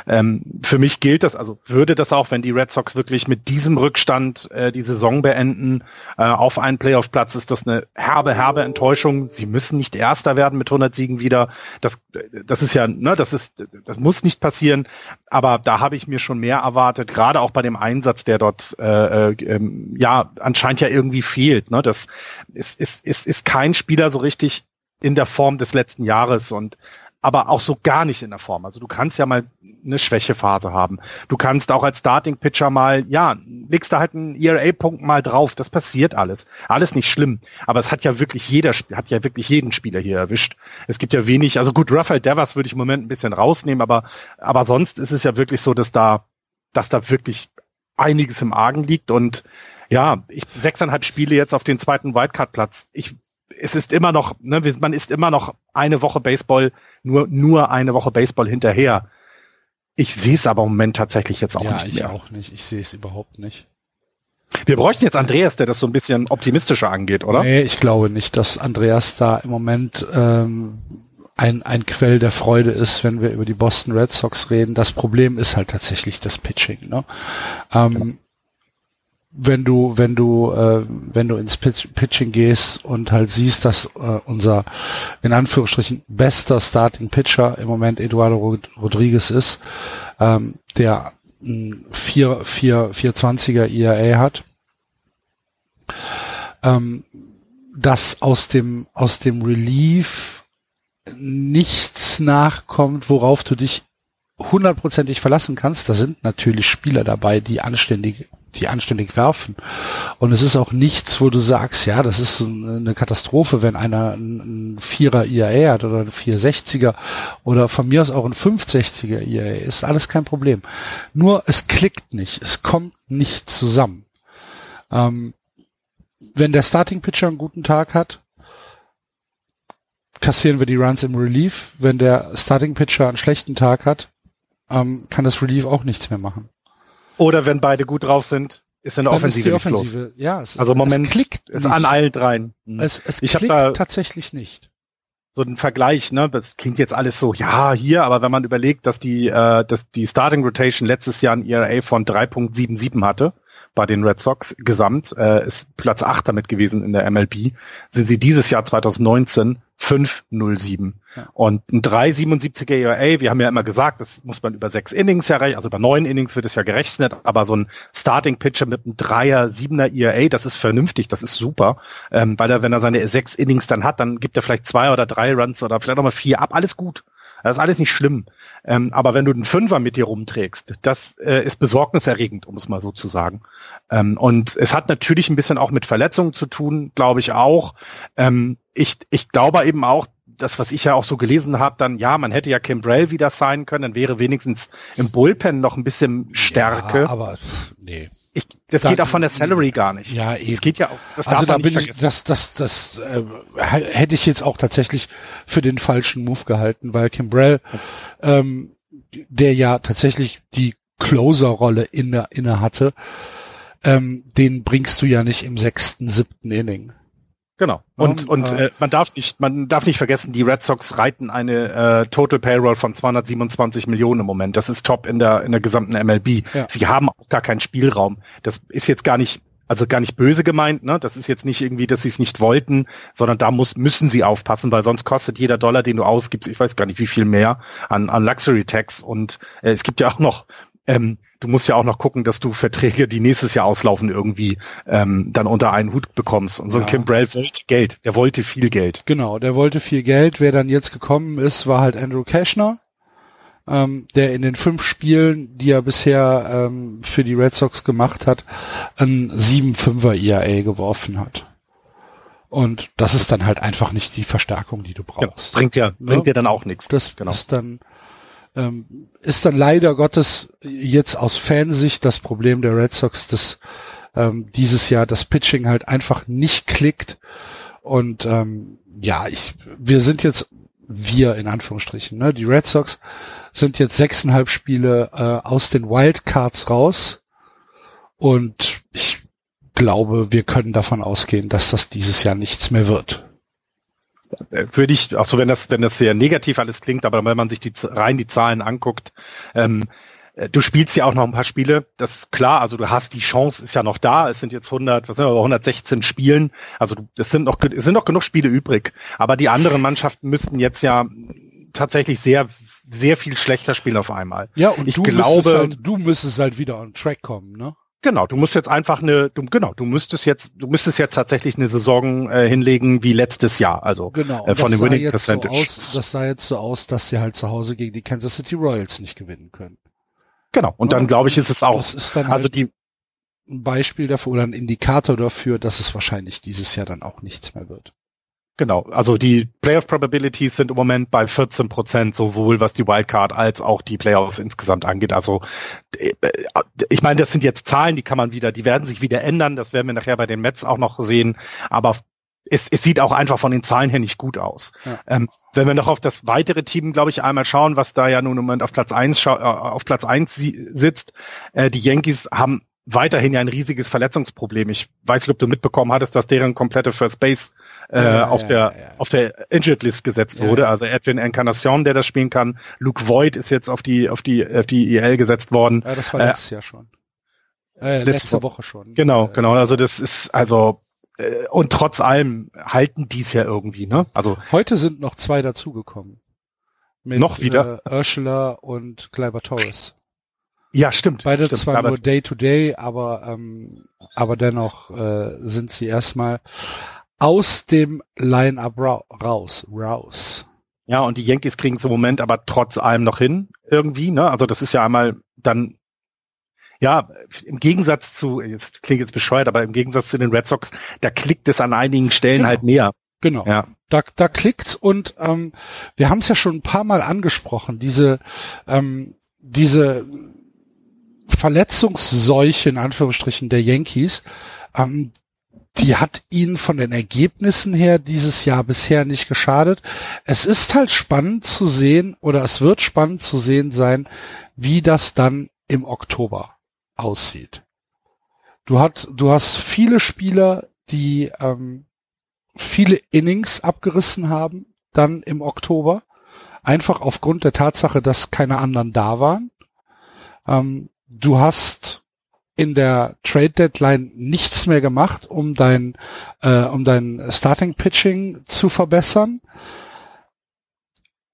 Ähm, für mich gilt das, also würde das auch, wenn die Red Sox wirklich mit diesem Rückstand äh, die Saison beenden äh, auf einen Playoff-Platz, ist das eine herbe, herbe Enttäuschung. Sie müssen nicht Erster werden mit 100 Siegen wieder. Das, das ist ja, ne, das ist, das muss nicht passieren. Aber da habe ich mir schon mehr erwartet, gerade auch bei dem Einsatz, der dort äh, äh, ähm, ja anscheinend ja irgendwie fehlt. Ne? Das ist, ist, ist, ist kein Spieler so richtig in der Form des letzten Jahres und aber auch so gar nicht in der Form. Also du kannst ja mal eine Schwächephase haben. Du kannst auch als Starting Pitcher mal, ja, legst da halt einen ERA-Punkt mal drauf. Das passiert alles. Alles nicht schlimm. Aber es hat ja wirklich jeder, hat ja wirklich jeden Spieler hier erwischt. Es gibt ja wenig, also gut, Rafael Devers würde ich im Moment ein bisschen rausnehmen, aber, aber sonst ist es ja wirklich so, dass da, dass da wirklich einiges im Argen liegt und ja, ich, sechseinhalb Spiele jetzt auf den zweiten Wildcard-Platz. Ich, es ist immer noch, ne, man ist immer noch eine Woche Baseball, nur, nur eine Woche Baseball hinterher. Ich sehe es aber im Moment tatsächlich jetzt auch ja, nicht ich mehr. auch nicht. Ich sehe es überhaupt nicht. Wir bräuchten jetzt Andreas, der das so ein bisschen optimistischer angeht, oder? Nee, ich glaube nicht, dass Andreas da im Moment ähm, ein, ein Quell der Freude ist, wenn wir über die Boston Red Sox reden. Das Problem ist halt tatsächlich das Pitching. Ne? Ähm, wenn du, wenn du, äh, wenn du ins Pitch, Pitching gehst und halt siehst, dass äh, unser in Anführungsstrichen bester Starting Pitcher im Moment Eduardo Rod- Rodriguez ist, ähm, der ein 4, 4, 420er ERA hat, ähm, dass aus dem, aus dem Relief nichts nachkommt, worauf du dich hundertprozentig verlassen kannst. Da sind natürlich Spieler dabei, die anständig, die anständig werfen. Und es ist auch nichts, wo du sagst, ja, das ist eine Katastrophe, wenn einer ein Vierer IAA hat oder ein 460er oder von mir aus auch ein 560er IAA. Ist alles kein Problem. Nur es klickt nicht. Es kommt nicht zusammen. Ähm, wenn der Starting Pitcher einen guten Tag hat, kassieren wir die Runs im Relief. Wenn der Starting Pitcher einen schlechten Tag hat, ähm, kann das Relief auch nichts mehr machen. Oder wenn beide gut drauf sind, ist eine Offensive, ist Offensive los. Ja, es, also im Moment es klickt es an allen dreien. Mhm. Es, es ich klickt da tatsächlich nicht. So ein Vergleich, ne? Das klingt jetzt alles so, ja, hier, aber wenn man überlegt, dass die, äh, dass die Starting Rotation letztes Jahr ein ERA von 3.77 hatte, bei den Red Sox gesamt, äh, ist Platz 8 damit gewesen in der MLB, sind sie dieses Jahr 2019 5-0-7. Ja. Und ein 3,77er ERA, wir haben ja immer gesagt, das muss man über sechs Innings erreichen, also über neun Innings wird es ja gerechnet, aber so ein Starting Pitcher mit einem Dreier, Siebener ERA, das ist vernünftig, das ist super, ähm, weil er, wenn er seine sechs Innings dann hat, dann gibt er vielleicht zwei oder drei Runs oder vielleicht auch mal vier ab, alles gut. Das ist alles nicht schlimm. Ähm, aber wenn du einen Fünfer mit dir rumträgst, das äh, ist besorgniserregend, um es mal so zu sagen. Ähm, und es hat natürlich ein bisschen auch mit Verletzungen zu tun, glaube ich auch. Ähm, ich, ich glaube eben auch, das, was ich ja auch so gelesen habe, dann ja, man hätte ja Kimbrell wieder sein können, dann wäre wenigstens im Bullpen noch ein bisschen Stärke. Ja, aber nee. Ich, das dann, geht auch von der Salary gar nicht. Ja, eben. Es geht ja auch. Das also da bin ich, das, das, das äh, hätte ich jetzt auch tatsächlich für den falschen Move gehalten, weil Kimbrell, ähm, der ja tatsächlich die Closer-Rolle inne, inne hatte, ähm, den bringst du ja nicht im sechsten, siebten Inning. Genau. Und, und äh, man darf nicht, man darf nicht vergessen, die Red Sox reiten eine äh, Total Payroll von 227 Millionen im Moment. Das ist top in der in der gesamten MLB. Ja. Sie haben auch gar keinen Spielraum. Das ist jetzt gar nicht also gar nicht böse gemeint, ne? Das ist jetzt nicht irgendwie, dass sie es nicht wollten, sondern da muss, müssen sie aufpassen, weil sonst kostet jeder Dollar, den du ausgibst, ich weiß gar nicht, wie viel mehr an, an Luxury Tax. Und äh, es gibt ja auch noch ähm, du musst ja auch noch gucken, dass du Verträge, die nächstes Jahr auslaufen, irgendwie ähm, dann unter einen Hut bekommst. Und so ein ja. Kim Brell wollte Geld. Der wollte viel Geld. Genau, der wollte viel Geld. Wer dann jetzt gekommen ist, war halt Andrew Cashner, ähm, der in den fünf Spielen, die er bisher ähm, für die Red Sox gemacht hat, ein 7-5er ERA geworfen hat. Und das ist dann halt einfach nicht die Verstärkung, die du brauchst. Ja, bringt ja, bringt ja? dir dann auch nichts. Das genau. ist dann ähm, ist dann leider Gottes jetzt aus Fansicht das Problem der Red Sox, dass ähm, dieses Jahr das Pitching halt einfach nicht klickt. Und ähm, ja, ich, wir sind jetzt wir in Anführungsstrichen, ne? Die Red Sox sind jetzt sechseinhalb Spiele äh, aus den Wildcards raus. Und ich glaube, wir können davon ausgehen, dass das dieses Jahr nichts mehr wird würde ich, auch so wenn das, wenn das sehr negativ alles klingt, aber wenn man sich die rein die Zahlen anguckt, ähm, äh, du spielst ja auch noch ein paar Spiele, das ist klar, also du hast die Chance, ist ja noch da, es sind jetzt 100, was sind wir, 116 Spielen, also es sind noch, es sind noch genug Spiele übrig, aber die anderen Mannschaften müssten jetzt ja tatsächlich sehr, sehr viel schlechter spielen auf einmal. Ja, und ich du glaube, halt, du müsstest halt wieder on track kommen, ne? Genau, du musst jetzt einfach eine, du, genau, du müsstest jetzt, du müsstest jetzt tatsächlich eine Saison äh, hinlegen wie letztes Jahr, also genau, äh, von dem Winning Percentage. So aus, das sah jetzt so aus, dass sie halt zu Hause gegen die Kansas City Royals nicht gewinnen können. Genau, und ja, dann glaube ich, ist es auch, ist also halt die ein Beispiel dafür oder ein Indikator dafür, dass es wahrscheinlich dieses Jahr dann auch nichts mehr wird. Genau, also die Playoff Probabilities sind im Moment bei 14 Prozent, sowohl was die Wildcard als auch die Playoffs insgesamt angeht. Also äh, ich meine, das sind jetzt Zahlen, die kann man wieder, die werden sich wieder ändern. Das werden wir nachher bei den Mets auch noch sehen. Aber es, es sieht auch einfach von den Zahlen her nicht gut aus. Ja. Ähm, wenn wir noch auf das weitere Team, glaube ich, einmal schauen, was da ja nun im Moment auf Platz eins äh, auf Platz eins sitzt. Äh, die Yankees haben weiterhin ja ein riesiges Verletzungsproblem. Ich weiß nicht, ob du mitbekommen hattest, dass deren komplette First Base äh, ja, auf ja, der ja, auf der Injured List gesetzt wurde. Also Edwin Encarnacion, der das spielen kann. Luke Voigt ist jetzt auf die auf die auf die EL gesetzt worden. Ja, das war letztes äh, Jahr schon. Äh, letzte, letzte Woche schon. Genau, genau. Also das ist also äh, und trotz allem halten dies ja irgendwie, ne? Also heute sind noch zwei dazugekommen. Mit, noch wieder äh, Ursula und Kleiber Torres. Ja, stimmt. Beide stimmt, zwar nur Day to Day, aber ähm, aber dennoch äh, sind sie erstmal aus dem Line-up ra raus, raus. Ja, und die Yankees kriegen es im Moment aber trotz allem noch hin irgendwie. Ne? Also das ist ja einmal dann Ja, im Gegensatz zu, jetzt klingt jetzt bescheuert, aber im Gegensatz zu den Red Sox, da klickt es an einigen Stellen genau. halt mehr. Genau. Ja. Da, da klickt's und ähm, wir haben es ja schon ein paar Mal angesprochen, diese, ähm, diese Verletzungsseuche in Anführungsstrichen der Yankees, ähm, die hat ihnen von den Ergebnissen her dieses Jahr bisher nicht geschadet. Es ist halt spannend zu sehen oder es wird spannend zu sehen sein, wie das dann im Oktober aussieht. Du hast, du hast viele Spieler, die ähm, viele Innings abgerissen haben, dann im Oktober. Einfach aufgrund der Tatsache, dass keine anderen da waren. Ähm, du hast in der Trade Deadline nichts mehr gemacht, um dein, äh, um dein Starting Pitching zu verbessern.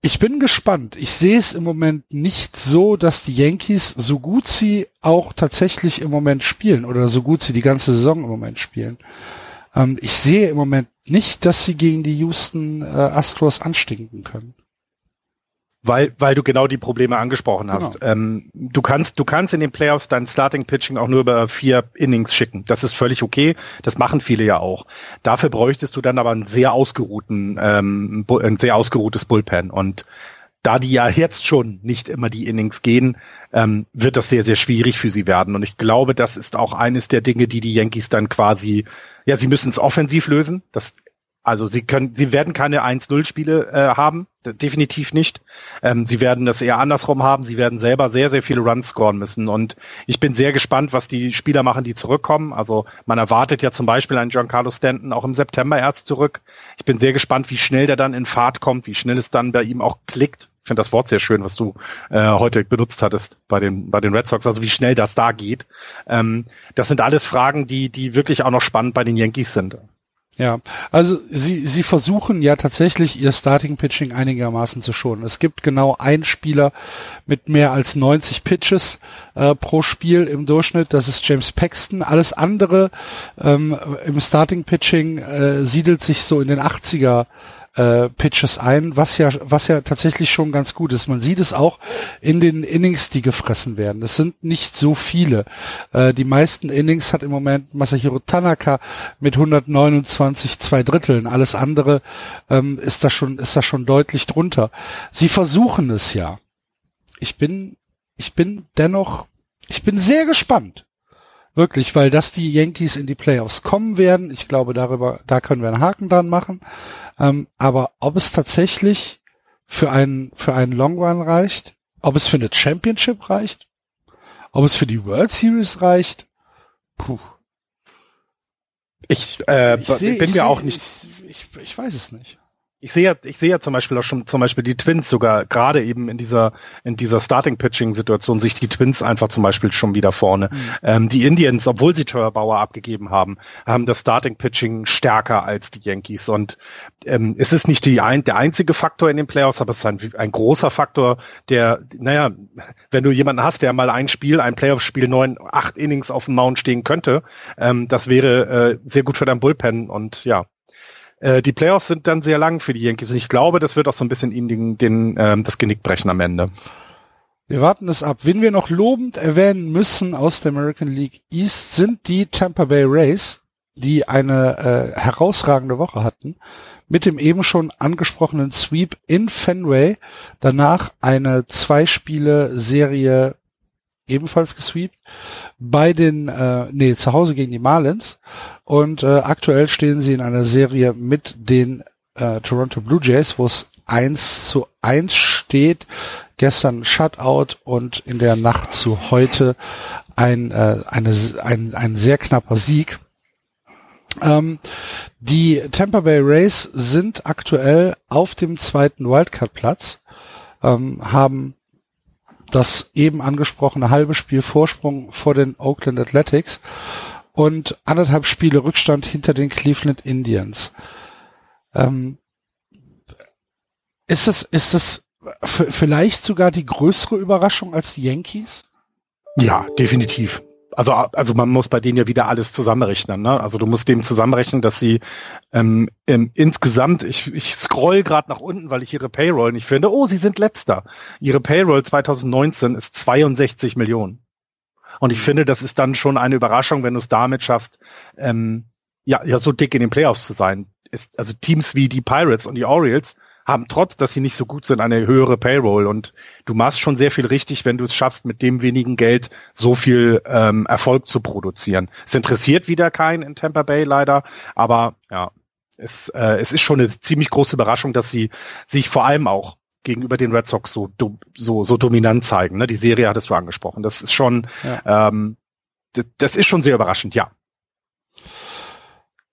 Ich bin gespannt. Ich sehe es im Moment nicht so, dass die Yankees, so gut sie auch tatsächlich im Moment spielen oder so gut sie die ganze Saison im Moment spielen, ähm, ich sehe im Moment nicht, dass sie gegen die Houston äh, Astros anstinken können. Weil, weil du genau die Probleme angesprochen hast. Genau. Ähm, du kannst, du kannst in den Playoffs dein Starting Pitching auch nur über vier Innings schicken. Das ist völlig okay. Das machen viele ja auch. Dafür bräuchtest du dann aber einen sehr ausgeruhten, ähm, ein sehr ausgeruhtes Bullpen. Und da die ja jetzt schon nicht immer die Innings gehen, ähm, wird das sehr, sehr schwierig für sie werden. Und ich glaube, das ist auch eines der Dinge, die die Yankees dann quasi, ja, sie müssen es offensiv lösen. Das also sie können, sie werden keine 1-0-Spiele äh, haben, definitiv nicht. Ähm, sie werden das eher andersrum haben. Sie werden selber sehr, sehr viele Runs scoren müssen. Und ich bin sehr gespannt, was die Spieler machen, die zurückkommen. Also man erwartet ja zum Beispiel einen Giancarlo Stanton auch im September erst zurück. Ich bin sehr gespannt, wie schnell der dann in Fahrt kommt, wie schnell es dann bei ihm auch klickt. Ich finde das Wort sehr schön, was du äh, heute benutzt hattest bei den bei den Red Sox, also wie schnell das da geht. Ähm, das sind alles Fragen, die die wirklich auch noch spannend bei den Yankees sind. Ja, also sie, sie versuchen ja tatsächlich ihr Starting Pitching einigermaßen zu schonen. Es gibt genau einen Spieler mit mehr als 90 Pitches äh, pro Spiel im Durchschnitt, das ist James Paxton. Alles andere ähm, im Starting Pitching äh, siedelt sich so in den 80er äh, Pitches ein, was ja, was ja tatsächlich schon ganz gut ist. Man sieht es auch in den Innings, die gefressen werden. Es sind nicht so viele. Äh, die meisten Innings hat im Moment Masahiro Tanaka mit 129 zwei Dritteln. Alles andere ähm, ist da schon, ist da schon deutlich drunter. Sie versuchen es ja. Ich bin, ich bin dennoch, ich bin sehr gespannt. Wirklich, weil dass die Yankees in die Playoffs kommen werden, ich glaube, darüber, da können wir einen Haken dran machen. Ähm, aber ob es tatsächlich für einen, für einen Long Run reicht, ob es für eine Championship reicht, ob es für die World Series reicht, puh. Ich, äh, ich seh, bin mir seh, auch nicht. Ich, ich, ich weiß es nicht. Ich sehe ja, ich sehe ja zum Beispiel auch schon zum Beispiel die Twins sogar gerade eben in dieser in dieser Starting Pitching Situation sich die Twins einfach zum Beispiel schon wieder vorne. Mhm. Ähm, die Indians, obwohl sie Teuerbauer abgegeben haben, haben das Starting Pitching stärker als die Yankees und ähm, es ist nicht die ein, der einzige Faktor in den Playoffs, aber es ist ein, ein großer Faktor, der, naja, wenn du jemanden hast, der mal ein Spiel, ein Playoff-Spiel neun, acht Innings auf dem Mount stehen könnte, ähm, das wäre äh, sehr gut für dein Bullpen und ja, äh, die Playoffs sind dann sehr lang für die Yankees ich glaube, das wird auch so ein bisschen ihnen den, den, ähm, das Genick brechen am Ende. Wir warten es ab. Wen wir noch lobend erwähnen müssen aus der American League East sind die Tampa Bay Rays, die eine äh, herausragende Woche hatten, mit dem eben schon angesprochenen Sweep in Fenway, danach eine Zwei-Spiele-Serie ebenfalls gesweept, bei den, äh, nee, zu Hause gegen die Marlins und äh, aktuell stehen sie in einer Serie mit den äh, Toronto Blue Jays, wo es eins zu eins steht. Gestern Shutout und in der Nacht zu heute ein, äh, eine, ein, ein sehr knapper Sieg. Ähm, die Tampa Bay Rays sind aktuell auf dem zweiten Wildcard-Platz, ähm, haben das eben angesprochene halbe Spiel Vorsprung vor den Oakland Athletics und anderthalb Spiele Rückstand hinter den Cleveland Indians. Ähm, ist es, ist es vielleicht sogar die größere Überraschung als die Yankees? Ja, definitiv also, also man muss bei denen ja wieder alles zusammenrechnen. Ne? Also du musst dem zusammenrechnen, dass sie ähm, ähm, insgesamt, ich, ich scroll gerade nach unten, weil ich ihre Payroll nicht finde. Oh, sie sind letzter. Ihre Payroll 2019 ist 62 Millionen. Und ich mhm. finde, das ist dann schon eine Überraschung, wenn du es damit schaffst, ähm, ja, ja, so dick in den Playoffs zu sein. Ist, also Teams wie die Pirates und die Orioles haben trotz, dass sie nicht so gut sind, eine höhere Payroll. Und du machst schon sehr viel richtig, wenn du es schaffst, mit dem wenigen Geld so viel ähm, Erfolg zu produzieren. Es interessiert wieder keinen in Tampa Bay leider, aber ja, es, äh, es ist schon eine ziemlich große Überraschung, dass sie sich vor allem auch gegenüber den Red Sox so, so, so dominant zeigen. Ne? Die Serie hattest du angesprochen. Das ist schon, ja. ähm, das ist schon sehr überraschend, ja.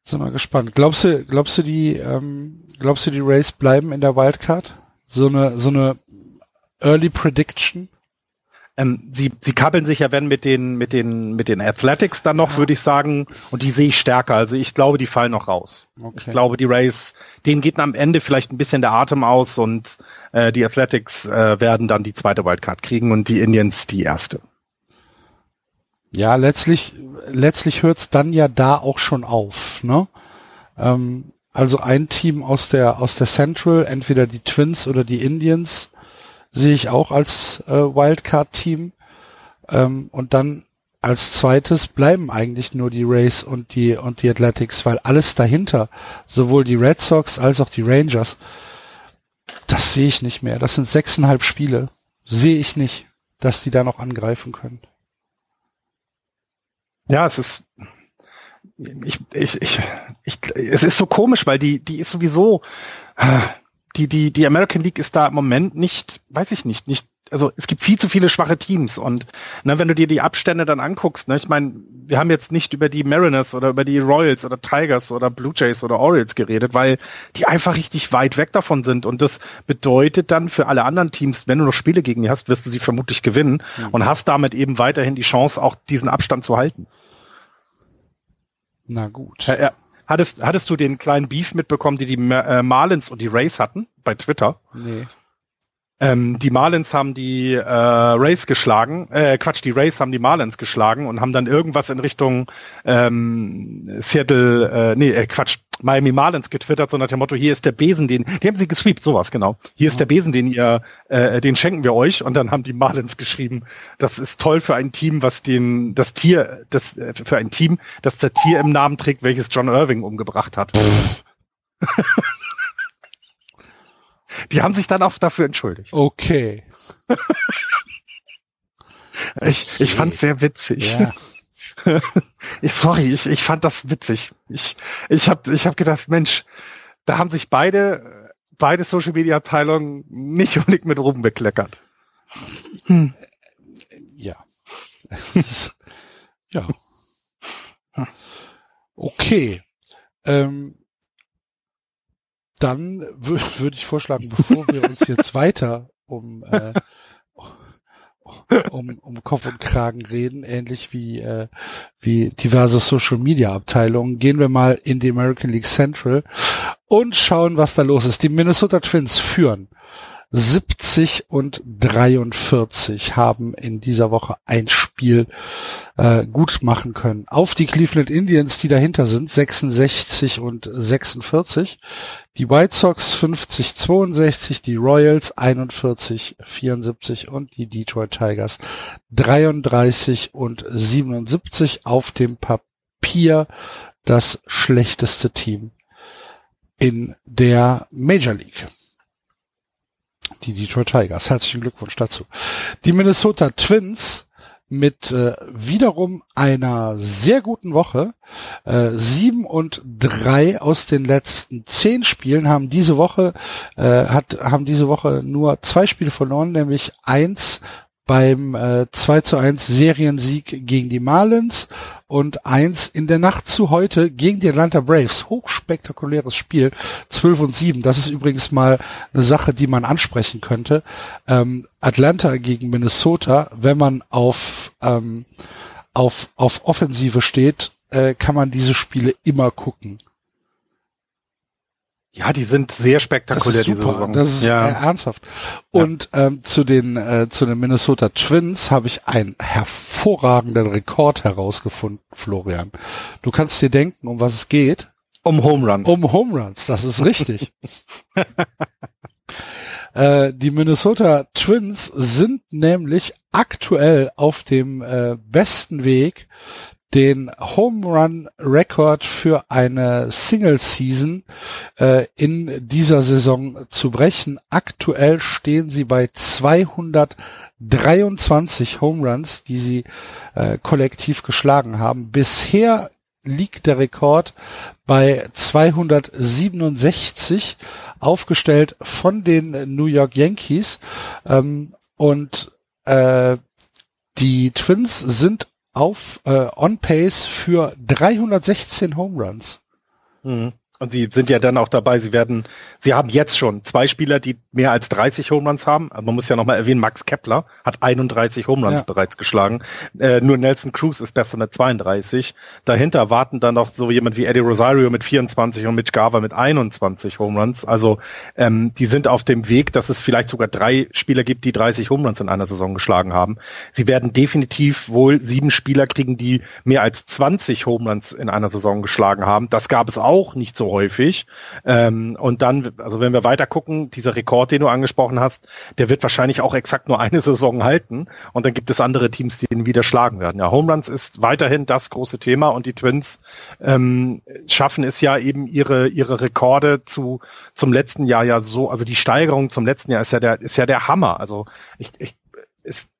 Sind wir gespannt. Glaubst du, glaubst du die, ähm, glaubst du die Rays bleiben in der Wildcard? So eine, so eine Early Prediction? Ähm, sie, sie kabbeln sich ja, wenn mit den, mit den, mit den Athletics dann noch, ja. würde ich sagen, und die sehe ich stärker. Also ich glaube, die fallen noch raus. Okay. Ich glaube, die Rays, denen geht am Ende vielleicht ein bisschen der Atem aus und äh, die Athletics äh, werden dann die zweite Wildcard kriegen und die Indians die erste. Ja, letztlich, letztlich hört's dann ja da auch schon auf, ne? Ähm, also ein Team aus der, aus der Central, entweder die Twins oder die Indians, sehe ich auch als äh, Wildcard-Team. Ähm, und dann als zweites bleiben eigentlich nur die Rays und die und die Athletics, weil alles dahinter, sowohl die Red Sox als auch die Rangers, das sehe ich nicht mehr. Das sind sechseinhalb Spiele. Sehe ich nicht, dass die da noch angreifen können. Ja, es ist ich, ich, ich, ich, es ist so komisch, weil die, die ist sowieso, die, die, die American League ist da im Moment nicht, weiß ich nicht, nicht, also es gibt viel zu viele schwache Teams und ne, wenn du dir die Abstände dann anguckst, ne, ich meine, wir haben jetzt nicht über die Mariners oder über die Royals oder Tigers oder Blue Jays oder Orioles geredet, weil die einfach richtig weit weg davon sind und das bedeutet dann für alle anderen Teams, wenn du noch Spiele gegen die hast, wirst du sie vermutlich gewinnen mhm. und hast damit eben weiterhin die Chance, auch diesen Abstand zu halten. Na gut. Ja, ja. Hattest, hattest du den kleinen Beef mitbekommen, die die äh, Marlins und die Rays hatten bei Twitter? Nee. Ähm, die Marlins haben die äh, Rays geschlagen, äh, Quatsch, die Rays haben die Marlins geschlagen und haben dann irgendwas in Richtung ähm, Seattle, äh, nee, äh, Quatsch, Miami Marlins getwittert, so nach dem Motto, hier ist der Besen, den, die haben sie gesweept, sowas, genau. Hier ist der Besen, den ihr, äh, den schenken wir euch. Und dann haben die Marlins geschrieben, das ist toll für ein Team, was den, das Tier, das, äh, für ein Team, das das Tier im Namen trägt, welches John Irving umgebracht hat. Die haben sich dann auch dafür entschuldigt. Okay. ich, ich fand es sehr witzig. Ja. ich, sorry, ich, ich fand das witzig. Ich, ich habe ich hab gedacht, Mensch, da haben sich beide, beide Social Media Abteilungen nicht unbedingt mit Ruben bekleckert. Hm. Ja. ja. Okay. Ähm, dann würde ich vorschlagen, bevor wir uns jetzt weiter um, äh, um, um Kopf und Kragen reden, ähnlich wie, äh, wie diverse Social Media Abteilungen, gehen wir mal in die American League Central und schauen, was da los ist. Die Minnesota Twins führen 70 und 43 haben in dieser Woche ein Spiel äh, gut machen können. Auf die Cleveland Indians, die dahinter sind, 66 und 46. Die White Sox 50, 62, die Royals 41, 74 und die Detroit Tigers 33 und 77 auf dem Papier das schlechteste Team in der Major League die Detroit Tigers. Herzlichen Glückwunsch dazu. Die Minnesota Twins mit äh, wiederum einer sehr guten Woche. Äh, sieben und drei aus den letzten zehn Spielen haben diese Woche äh, hat haben diese Woche nur zwei Spiele verloren, nämlich eins beim äh, 2 zu 1 Seriensieg gegen die Marlins und eins in der Nacht zu heute gegen die Atlanta Braves. Hochspektakuläres Spiel, 12 und 7. Das ist übrigens mal eine Sache, die man ansprechen könnte. Ähm, Atlanta gegen Minnesota, wenn man auf, ähm, auf, auf Offensive steht, äh, kann man diese Spiele immer gucken. Ja, die sind sehr spektakulär, das ist super. diese Saison. Das ist ja. ernsthaft. Und ja. ähm, zu den äh, zu den Minnesota Twins habe ich einen hervorragenden Rekord herausgefunden, Florian. Du kannst dir denken, um was es geht. Um Home Runs. Um Home Runs, das ist richtig. Äh, die Minnesota Twins sind nämlich aktuell auf dem äh, besten Weg, den Home Run Record für eine Single Season äh, in dieser Saison zu brechen. Aktuell stehen sie bei 223 Home Runs, die sie äh, kollektiv geschlagen haben. Bisher liegt der Rekord bei 267, aufgestellt von den New York Yankees. Ähm, und äh, die Twins sind auf äh, on pace für 316 Home Runs. Mhm. Und sie sind ja dann auch dabei, sie werden, sie haben jetzt schon zwei Spieler, die mehr als 30 Home Runs haben. Man muss ja nochmal erwähnen, Max Kepler hat 31 Home Runs ja. bereits geschlagen. Äh, nur Nelson Cruz ist besser mit 32. Dahinter warten dann noch so jemand wie Eddie Rosario mit 24 und Mitch Garver mit 21 Home Runs. Also ähm, die sind auf dem Weg, dass es vielleicht sogar drei Spieler gibt, die 30 Home Runs in einer Saison geschlagen haben. Sie werden definitiv wohl sieben Spieler kriegen, die mehr als 20 Home Runs in einer Saison geschlagen haben. Das gab es auch nicht so häufig. Ähm, und dann, also wenn wir weiter gucken, dieser Rekord, den du angesprochen hast, der wird wahrscheinlich auch exakt nur eine Saison halten. Und dann gibt es andere Teams, die ihn wieder schlagen werden. Ja, Home Runs ist weiterhin das große Thema und die Twins ähm, schaffen es ja eben ihre ihre Rekorde zu zum letzten Jahr ja so, also die Steigerung zum letzten Jahr ist ja der ist ja der Hammer. Also ich, ich ist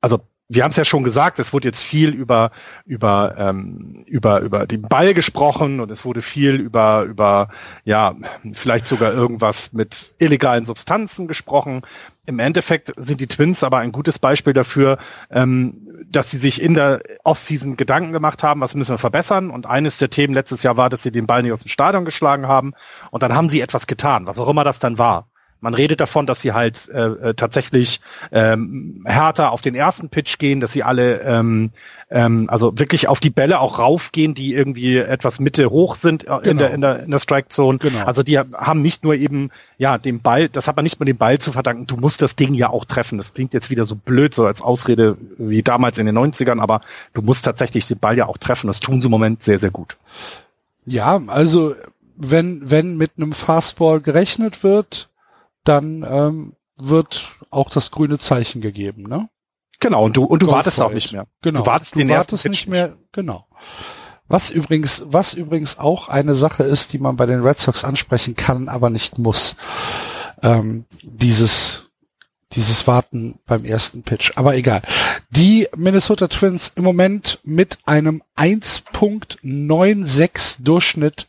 also wir haben es ja schon gesagt, es wurde jetzt viel über über ähm, über über den Ball gesprochen und es wurde viel über über ja vielleicht sogar irgendwas mit illegalen Substanzen gesprochen. Im Endeffekt sind die Twins aber ein gutes Beispiel dafür, ähm, dass sie sich in der Offseason Gedanken gemacht haben, was müssen wir verbessern. Und eines der Themen letztes Jahr war, dass sie den Ball nicht aus dem Stadion geschlagen haben. Und dann haben sie etwas getan, was auch immer das dann war. Man redet davon, dass sie halt äh, äh, tatsächlich ähm, härter auf den ersten Pitch gehen, dass sie alle ähm, ähm, also wirklich auf die Bälle auch raufgehen, die irgendwie etwas Mitte hoch sind äh, genau. in der in der in der Strike Zone. Genau. Also die haben nicht nur eben ja den Ball, das hat man nicht nur dem Ball zu verdanken. Du musst das Ding ja auch treffen. Das klingt jetzt wieder so blöd so als Ausrede wie damals in den 90ern, aber du musst tatsächlich den Ball ja auch treffen. Das tun sie im Moment sehr sehr gut. Ja, also wenn wenn mit einem Fastball gerechnet wird, dann ähm, wird auch das grüne Zeichen gegeben, ne? Genau, und du, und du wartest auch nicht mehr. Genau. Du wartest, du den wartest nicht mehr, genau. Was übrigens, was übrigens auch eine Sache ist, die man bei den Red Sox ansprechen kann, aber nicht muss. Ähm, dieses, dieses Warten beim ersten Pitch. Aber egal. Die Minnesota Twins im Moment mit einem 1.96 Durchschnitt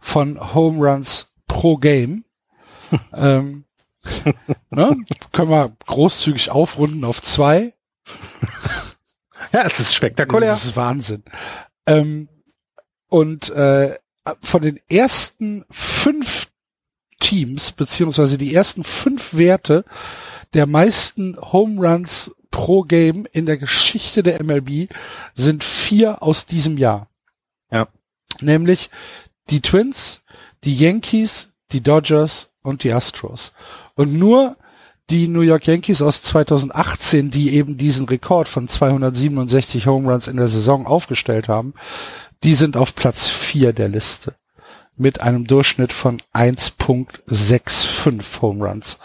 von Home Runs pro Game. ähm, ne? Können wir großzügig aufrunden auf zwei. Ja, es ist spektakulär. Das ist Wahnsinn. Ähm, und äh, von den ersten fünf Teams, beziehungsweise die ersten fünf Werte der meisten Home Runs pro Game in der Geschichte der MLB sind vier aus diesem Jahr. Ja. Nämlich die Twins, die Yankees, die Dodgers und die Astros. Und nur die New York Yankees aus 2018, die eben diesen Rekord von 267 Home Runs in der Saison aufgestellt haben, die sind auf Platz 4 der Liste mit einem Durchschnitt von 1.65 Home Runs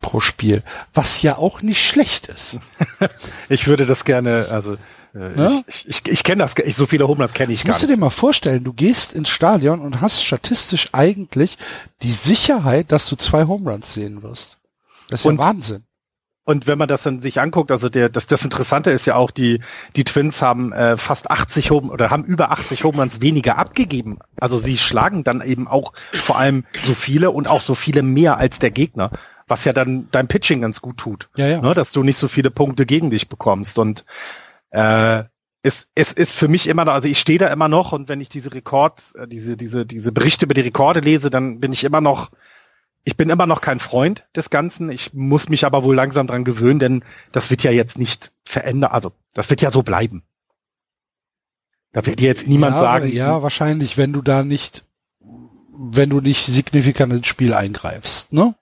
pro Spiel, was ja auch nicht schlecht ist. ich würde das gerne, also ne? ich, ich, ich kenne das, ich, so viele Home Runs kenne ich gar nicht. Musst du dir mal vorstellen, du gehst ins Stadion und hast statistisch eigentlich die Sicherheit, dass du zwei Home Runs sehen wirst. Das ist und, ja Wahnsinn. Und wenn man das dann sich anguckt, also der, das, das Interessante ist ja auch, die, die Twins haben äh, fast 80 Home oder haben über 80 Home Runs weniger abgegeben. Also sie schlagen dann eben auch vor allem so viele und auch so viele mehr als der Gegner, was ja dann dein Pitching ganz gut tut. Ja, ja. Ne, dass du nicht so viele Punkte gegen dich bekommst. Und äh, es, es ist für mich immer noch, also ich stehe da immer noch und wenn ich diese Rekord, äh, diese, diese, diese Berichte über die Rekorde lese, dann bin ich immer noch ich bin immer noch kein Freund des Ganzen. Ich muss mich aber wohl langsam dran gewöhnen, denn das wird ja jetzt nicht verändern. Also das wird ja so bleiben. Da wird dir jetzt niemand ja, sagen. Ja, wahrscheinlich, wenn du da nicht, wenn du nicht signifikant ins Spiel eingreifst, ne?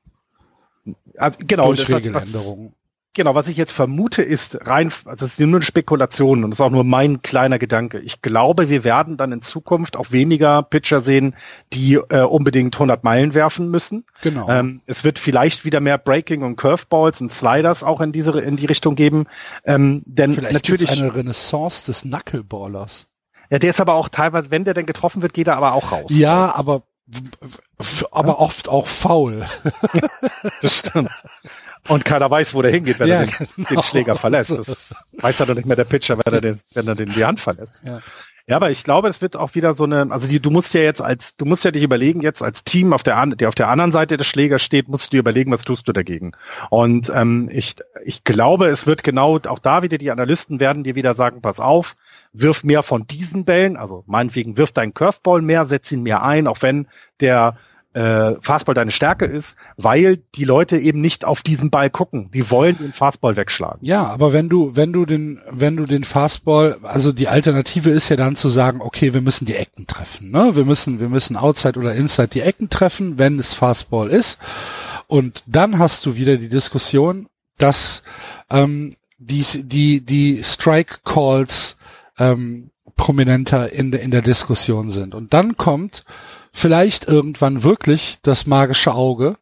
Also, genau. Durch Regeländerungen. Genau, was ich jetzt vermute ist rein, also es ist nur eine Spekulation und das ist auch nur mein kleiner Gedanke. Ich glaube, wir werden dann in Zukunft auch weniger Pitcher sehen, die äh, unbedingt 100 Meilen werfen müssen. Genau. Ähm, es wird vielleicht wieder mehr Breaking und Curveballs und Sliders auch in diese in die Richtung geben. Ähm, denn Vielleicht natürlich eine Renaissance des Knuckleballers. Ja, der ist aber auch teilweise, wenn der denn getroffen wird, geht er aber auch raus. Ja, aber aber oft auch faul. Das stimmt. Und keiner weiß, wo der hingeht, wenn Ja, er den, genau. den Schläger verlässt. Das weiß ja doch nicht mehr der Pitcher, wenn er den, wenn er den die Hand verlässt. Ja. Ja, aber ich glaube, es wird auch wieder so eine, also die, du musst ja jetzt als, du musst ja dich überlegen, jetzt als Team auf der, der auf der anderen Seite des Schlägers steht, musst du dir überlegen, was tust du dagegen. Und ähm, ich, ich glaube, es wird genau, auch da wieder die Analysten werden dir wieder sagen, pass auf, wirf mehr von diesen Bällen, also meinetwegen wirf deinen Curveball mehr, setz ihn mehr ein, auch wenn der äh, Fastball deine Stärke ist, weil die Leute eben nicht auf diesen Ball gucken. Die wollen den Fastball wegschlagen. Ja, aber wenn du, wenn du den, wenn du den Fastball, also die Alternative ist ja dann zu sagen, okay, wir müssen die Ecken treffen, ne? Wir müssen, wir müssen Outside oder Inside die Ecken treffen, wenn es Fastball ist. Und dann hast du wieder die Diskussion, dass ähm, die, die, die Strike Calls ähm, prominenter in, in der Diskussion sind. Und dann kommt vielleicht irgendwann wirklich das magische Auge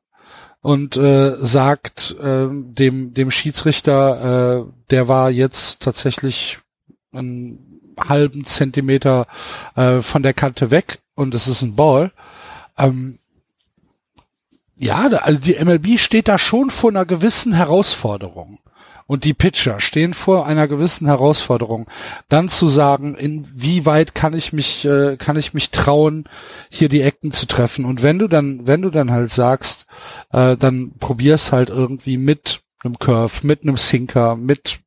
und äh, sagt äh, dem dem Schiedsrichter, äh, der war jetzt tatsächlich einen halben Zentimeter äh, von der Kante weg und es ist ein Ball. Ähm, ja, also die MLB steht da schon vor einer gewissen Herausforderung. Und die Pitcher stehen vor einer gewissen Herausforderung, dann zu sagen, inwieweit kann ich mich, äh, kann ich mich trauen, hier die Ecken zu treffen. Und wenn du dann, wenn du dann halt sagst, äh, dann probier's halt irgendwie mit einem Curve, mit einem Sinker, mit,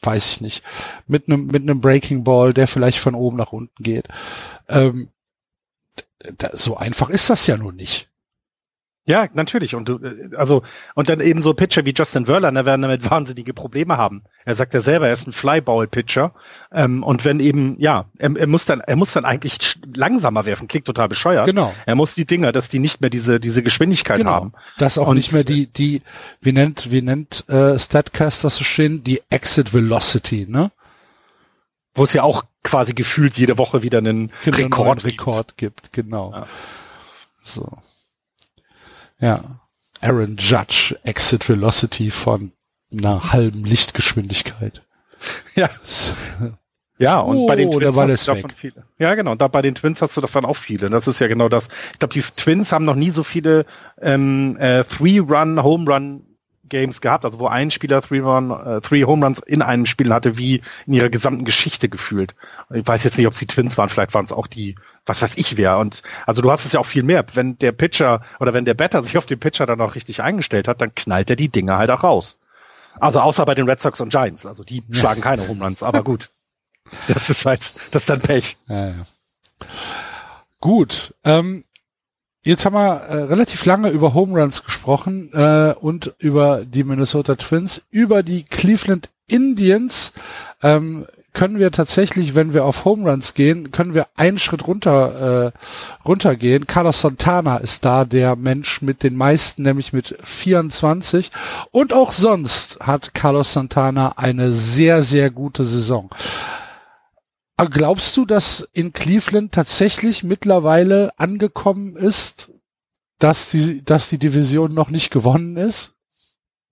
weiß ich nicht, mit einem, mit einem Breaking Ball, der vielleicht von oben nach unten geht. Ähm, da, so einfach ist das ja nun nicht. Ja, natürlich. Und du, äh, also, und dann eben so Pitcher wie Justin Verlander werden damit wahnsinnige Probleme haben. Er sagt ja selber, er ist ein Flyball-Pitcher. Ähm, und wenn eben, ja, er, er muss dann, er muss dann eigentlich langsamer werfen, klingt total bescheuert. Genau. Er muss die Dinger, dass die nicht mehr diese, diese Geschwindigkeit Genau. haben. Dass auch Und- nicht mehr die, die, wie nennt, wie nennt äh, Statcast das so schön, die Exit Velocity, ne? Wo es ja auch quasi gefühlt jede Woche wieder einen Genau, einen Rekord, gibt. Rekord gibt, genau. Ja. So. Ja. Aaron Judge Exit Velocity von einer halben Lichtgeschwindigkeit. Ja. Ja, und Oh, bei den der Twins hast du davon weg. viele. Ja, genau. Und da bei den Twins hast du davon auch viele. Das ist ja genau das. Ich glaube, die Twins haben noch nie so viele ähm, äh, Three-Run, Home-Run-Games gehabt, also wo ein Spieler Three-Run, äh, Three Home-Runs in einem Spiel hatte, wie in ihrer gesamten Geschichte gefühlt. Ich weiß jetzt nicht, ob es die Twins waren, vielleicht waren es auch die, was weiß ich wer. Und also du hast es ja auch viel mehr. Wenn der Pitcher oder wenn der Batter sich auf den Pitcher dann auch richtig eingestellt hat, dann knallt er die Dinger halt auch raus. Also außer bei den Red Sox und Giants. Also die schlagen keine Home Runs, aber gut. Das ist halt, das ist dann Pech. Ja, ja. Gut. Ähm, jetzt haben wir äh, relativ lange über Home Runs gesprochen äh, und über die Minnesota Twins, über die Cleveland Indians. Ähm, können wir tatsächlich, wenn wir auf Home Runs gehen, können wir einen Schritt runter äh, runtergehen. Carlos Santana ist da der Mensch mit den meisten, nämlich mit 24. Und auch sonst hat Carlos Santana eine sehr, sehr gute Saison. Glaubst du, dass in Cleveland tatsächlich mittlerweile angekommen ist, dass die, dass die Division noch nicht gewonnen ist?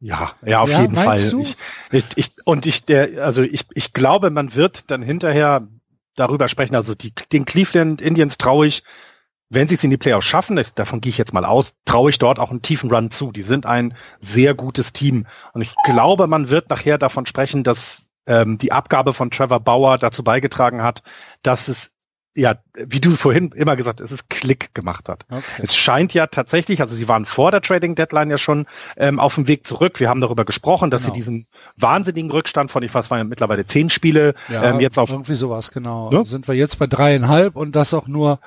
Ja, ja, auf Ja, jeden Fall. Ich, ich, ich, und ich, der, also ich, ich glaube, man wird dann hinterher darüber sprechen. Also die, den Cleveland Indians traue ich, wenn sie es in die Playoffs schaffen, das, davon gehe ich jetzt mal aus, traue ich dort auch einen tiefen Run zu. Die sind ein sehr gutes Team. Und ich glaube, man wird nachher davon sprechen, dass ähm, die Abgabe von Trevor Bauer dazu beigetragen hat, dass es ja, wie du vorhin immer gesagt, hast, es ist Klick gemacht hat. Okay. Es scheint ja tatsächlich, also sie waren vor der Trading Deadline ja schon ähm, auf dem Weg zurück. Wir haben darüber gesprochen, dass Genau. sie diesen wahnsinnigen Rückstand von, ich weiß, waren ja mittlerweile zehn Spiele, ähm, jetzt auf irgendwie sowas, genau. Ne? Sind wir jetzt bei dreieinhalb und das auch nur,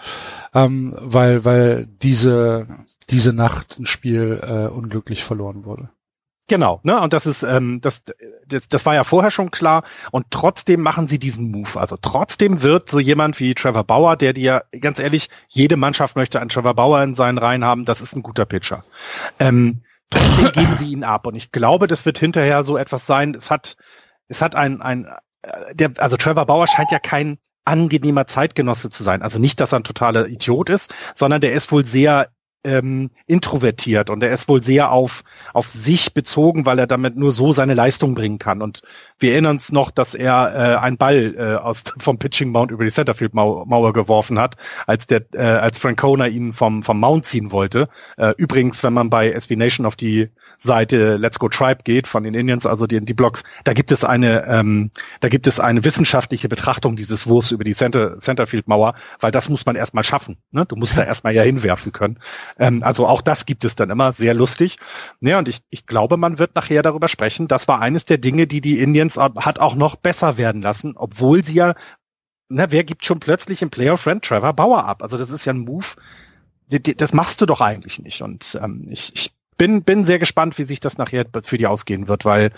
ähm, weil, weil diese, diese Nacht ein Spiel äh, unglücklich verloren wurde. Genau, ne? Und das ist, ähm, das, das, das war ja vorher schon klar. Und trotzdem machen sie diesen Move. Also trotzdem wird so jemand wie Trevor Bauer, der dir, ganz ehrlich, jede Mannschaft möchte einen Trevor Bauer in seinen Reihen haben, das ist ein guter Pitcher. Ähm, trotzdem geben sie ihn ab. Und ich glaube, das wird hinterher so etwas sein. Es hat, es hat ein, ein, äh, der, also Trevor Bauer scheint ja kein angenehmer Zeitgenosse zu sein. Also nicht, dass er ein totaler Idiot ist, sondern der ist wohl sehr ähm, introvertiert und er ist wohl sehr auf, auf sich bezogen, weil er damit nur so seine Leistung bringen kann. Und wir erinnern uns noch, dass er äh, einen Ball äh, aus, vom Pitching Mount über die Centerfield Mauer geworfen hat, als der, äh, als Francona ihn vom, vom Mount ziehen wollte. Äh, übrigens, wenn man bei SB Nation auf die Seite Let's Go Tribe geht von den Indians, also die, die Blogs, da gibt es eine, ähm, da gibt es eine wissenschaftliche Betrachtung dieses Wurfs über die Center, Centerfield Mauer, weil das muss man erstmal schaffen. Ne? Du musst da erstmal ja hinwerfen können. Ähm, also auch das gibt es dann immer, sehr lustig. Ja, und ich, ich glaube, man wird nachher darüber sprechen. Das war eines der Dinge, die die Indians hat auch noch besser werden lassen, obwohl sie ja, na, wer gibt schon plötzlich im Playoff-Friend Trevor Bauer ab? Also das ist ja ein Move, das machst du doch eigentlich nicht. Und ähm, ich, ich bin, bin sehr gespannt, wie sich das nachher für die ausgehen wird, weil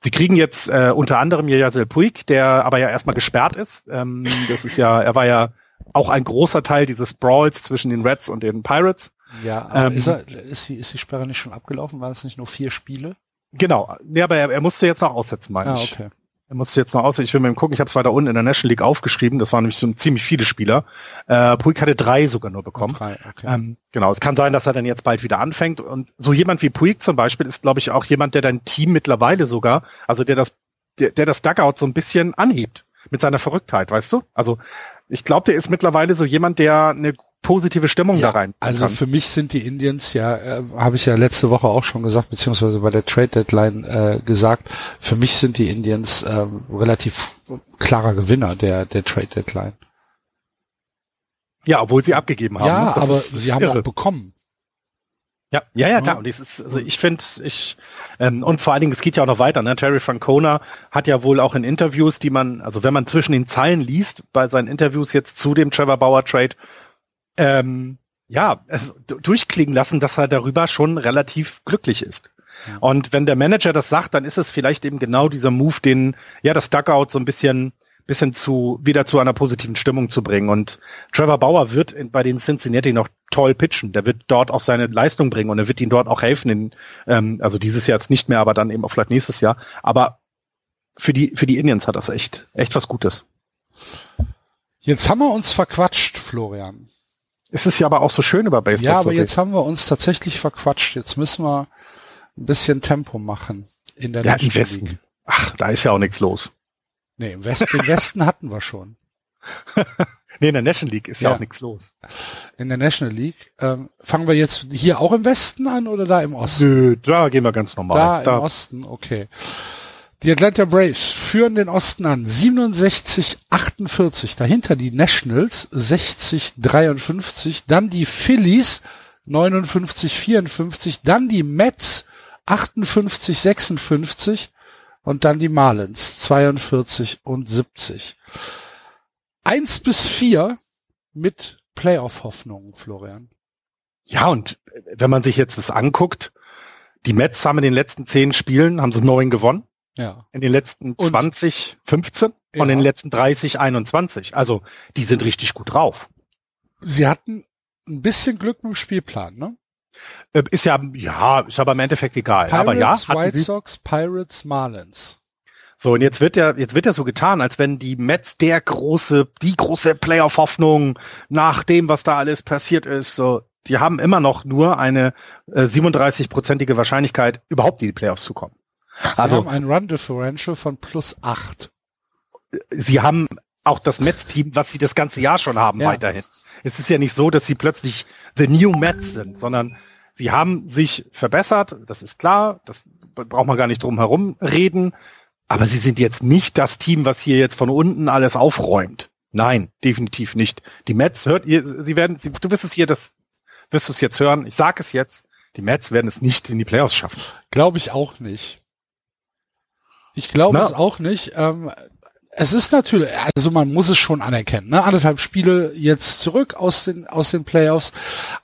sie kriegen jetzt äh, unter anderem Jasel Puig, der aber ja erstmal gesperrt ist. Ähm, das ist ja, er war ja auch ein großer Teil dieses Brawls zwischen den Reds und den Pirates. Ja, aber ähm, ist, er, ist, die, ist die Sperre nicht schon abgelaufen? Waren es nicht nur vier Spiele? Genau, nee, aber er, er musste jetzt noch aussetzen, meine ah, ich. Okay. Er musste jetzt noch aussetzen. Ich will mal gucken, ich habe es weiter unten in der National League aufgeschrieben, das waren nämlich so ziemlich viele Spieler. Äh, Puig hatte drei sogar nur bekommen. Drei, okay. Ähm, genau, es kann sein, dass er dann jetzt bald wieder anfängt. Und so jemand wie Puig zum Beispiel ist, glaube ich, auch jemand, der dein Team mittlerweile sogar, also der das, der, der das Dugout so ein bisschen anhebt mit seiner Verrücktheit, weißt du? Also ich glaube, der ist mittlerweile so jemand, der eine positive Stimmung ja, da rein. Also kann. für mich sind die Indians ja, äh, habe ich ja letzte Woche auch schon gesagt, beziehungsweise bei der Trade Deadline äh, gesagt, für mich sind die Indians äh, relativ klarer Gewinner der, der Trade Deadline. Ja, obwohl sie abgegeben haben. Ja, ne? aber ist, sie haben irre. auch bekommen. Ja, ja, ja, klar. Und das ist, also ich finde, ich ähm, und vor allen Dingen, es geht ja auch noch weiter. Ne? Terry Francona hat ja wohl auch in Interviews, die man, also wenn man zwischen den Zeilen liest, bei seinen Interviews jetzt zu dem Trevor Bauer Trade, ähm, ja, also, durchklingen lassen, dass er darüber schon relativ glücklich ist. Ja. Und wenn der Manager das sagt, dann ist es vielleicht eben genau dieser Move, den ja das Duckout so ein bisschen bisschen zu wieder zu einer positiven Stimmung zu bringen. Und Trevor Bauer wird in, bei den Cincinnati noch toll pitchen. Der wird dort auch seine Leistung bringen und er wird ihnen dort auch helfen. In, ähm, also dieses Jahr jetzt nicht mehr, aber dann eben auch vielleicht nächstes Jahr. Aber für die für die Indians hat das echt echt was Gutes. Jetzt haben wir uns verquatscht, Florian. Es ist ja aber auch so schön über Baseball. Ja, aber jetzt haben wir uns tatsächlich verquatscht. Jetzt müssen wir ein bisschen Tempo machen in der ja, Westen. Ach, da ist ja auch nichts los. Nee, im Westen, im Westen hatten wir schon. nee, in der National League ist ja, ja auch nichts los. In der National League. Ähm, fangen wir jetzt hier auch im Westen an oder da im Osten? Nö, da gehen wir ganz normal. Da, da. im Osten, okay. Die Atlanta Braves führen den Osten an 67, 48. Dahinter die Nationals 60, 53. Dann die Phillies 59, 54. Dann die Mets 58, 56. Und dann die Marlins 42 und 70. Eins bis vier mit Playoff-Hoffnungen, Florian. Ja, und wenn man sich jetzt das anguckt, die Mets haben in den letzten zehn Spielen, haben sie neun gewonnen. Ja. In den letzten 20, und, 15 ja. und in den letzten 30, 21. Also die sind richtig gut drauf. Sie hatten ein bisschen Glück mit dem Spielplan, ne? Äh, ist ja, ja, ist aber im Endeffekt egal. Pirates, aber ja, White Sox, Pirates, Marlins. So, und jetzt wird ja, jetzt wird ja so getan, als wenn die Mets der große, die große Playoff-Hoffnung nach dem, was da alles passiert ist, so, die haben immer noch nur eine äh, 37-prozentige Wahrscheinlichkeit, überhaupt in die Playoffs zu kommen. Sie also, haben ein Run Differential von plus acht. Sie haben auch das Mets-Team, was sie das ganze Jahr schon haben, ja. weiterhin. Es ist ja nicht so, dass sie plötzlich the new Mets sind, sondern sie haben sich verbessert, das ist klar, das braucht man gar nicht drum herum reden, aber sie sind jetzt nicht das Team, was hier jetzt von unten alles aufräumt. Nein, definitiv nicht. Die Mets hört ihr, sie werden, sie, du wirst es hier, das wirst du es jetzt hören. Ich sage es jetzt. Die Mets werden es nicht in die Playoffs schaffen. Glaube ich auch nicht. Ich glaube es auch nicht. Ähm, es ist natürlich, also man muss es schon anerkennen, ne? anderthalb Spiele jetzt zurück aus den, aus den Playoffs.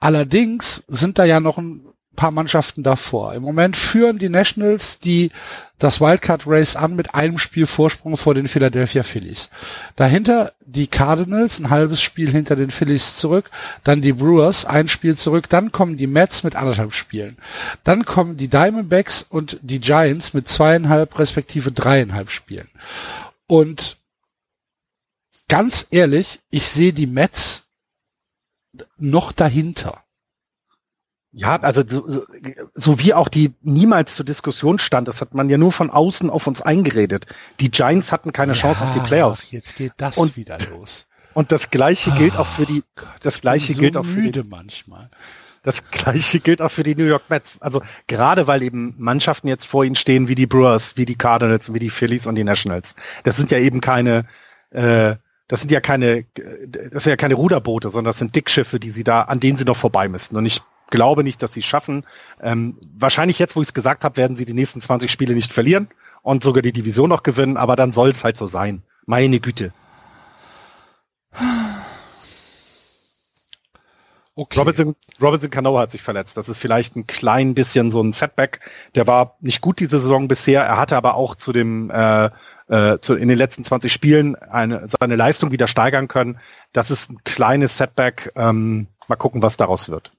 Allerdings sind da ja noch ein, paar Mannschaften davor. Im Moment führen die Nationals die das Wildcard Race an mit einem Spiel Vorsprung vor den Philadelphia Phillies. Dahinter die Cardinals, ein halbes Spiel hinter den Phillies zurück, dann die Brewers, ein Spiel zurück, dann kommen die Mets mit anderthalb Spielen. Dann kommen die Diamondbacks und die Giants mit zweieinhalb respektive dreieinhalb Spielen. Und ganz ehrlich, ich sehe die Mets noch dahinter. Ja, also so, so, so wie auch die niemals zur Diskussion stand, das hat man ja nur von außen auf uns eingeredet. Die Giants hatten keine ja, Chance auf die Playoffs. Jetzt geht das und, wieder los. Und das gleiche gilt auch für die Gott, das gleiche so gilt auch für die manchmal. Das gleiche gilt auch für die New York Mets. Also gerade weil eben Mannschaften jetzt vor ihnen stehen wie die Brewers, wie die Cardinals, wie die Phillies und die Nationals. Das sind ja eben keine äh, das sind ja keine, das sind ja keine Ruderboote, sondern das sind Dickschiffe, die sie da, an denen sie noch vorbei müssten. Und ich glaube nicht, dass sie es schaffen. Ähm, wahrscheinlich jetzt, wo ich es gesagt habe, werden sie die nächsten 20 Spiele nicht verlieren und sogar die Division noch gewinnen, aber dann soll es halt so sein. Meine Güte. Okay. Robinson, Robinson Cano hat sich verletzt. Das ist vielleicht ein klein bisschen so ein Setback. Der war nicht gut diese Saison bisher. Er hatte aber auch zu dem äh, äh, zu, in den letzten 20 Spielen eine, seine Leistung wieder steigern können. Das ist ein kleines Setback. Ähm, mal gucken, was daraus wird.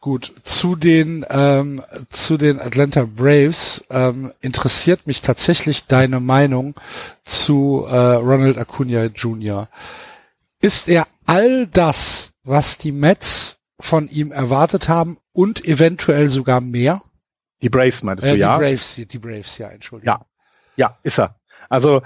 Gut, zu den ähm, zu den Atlanta Braves ähm, interessiert mich tatsächlich deine Meinung zu äh, Ronald Acuna Jr. Ist er all das, was die Mets von ihm erwartet haben und eventuell sogar mehr? Die Braves meintest äh, du, die ja? Braves, die Braves, ja, Entschuldigung. Ja, ja, ist er. Also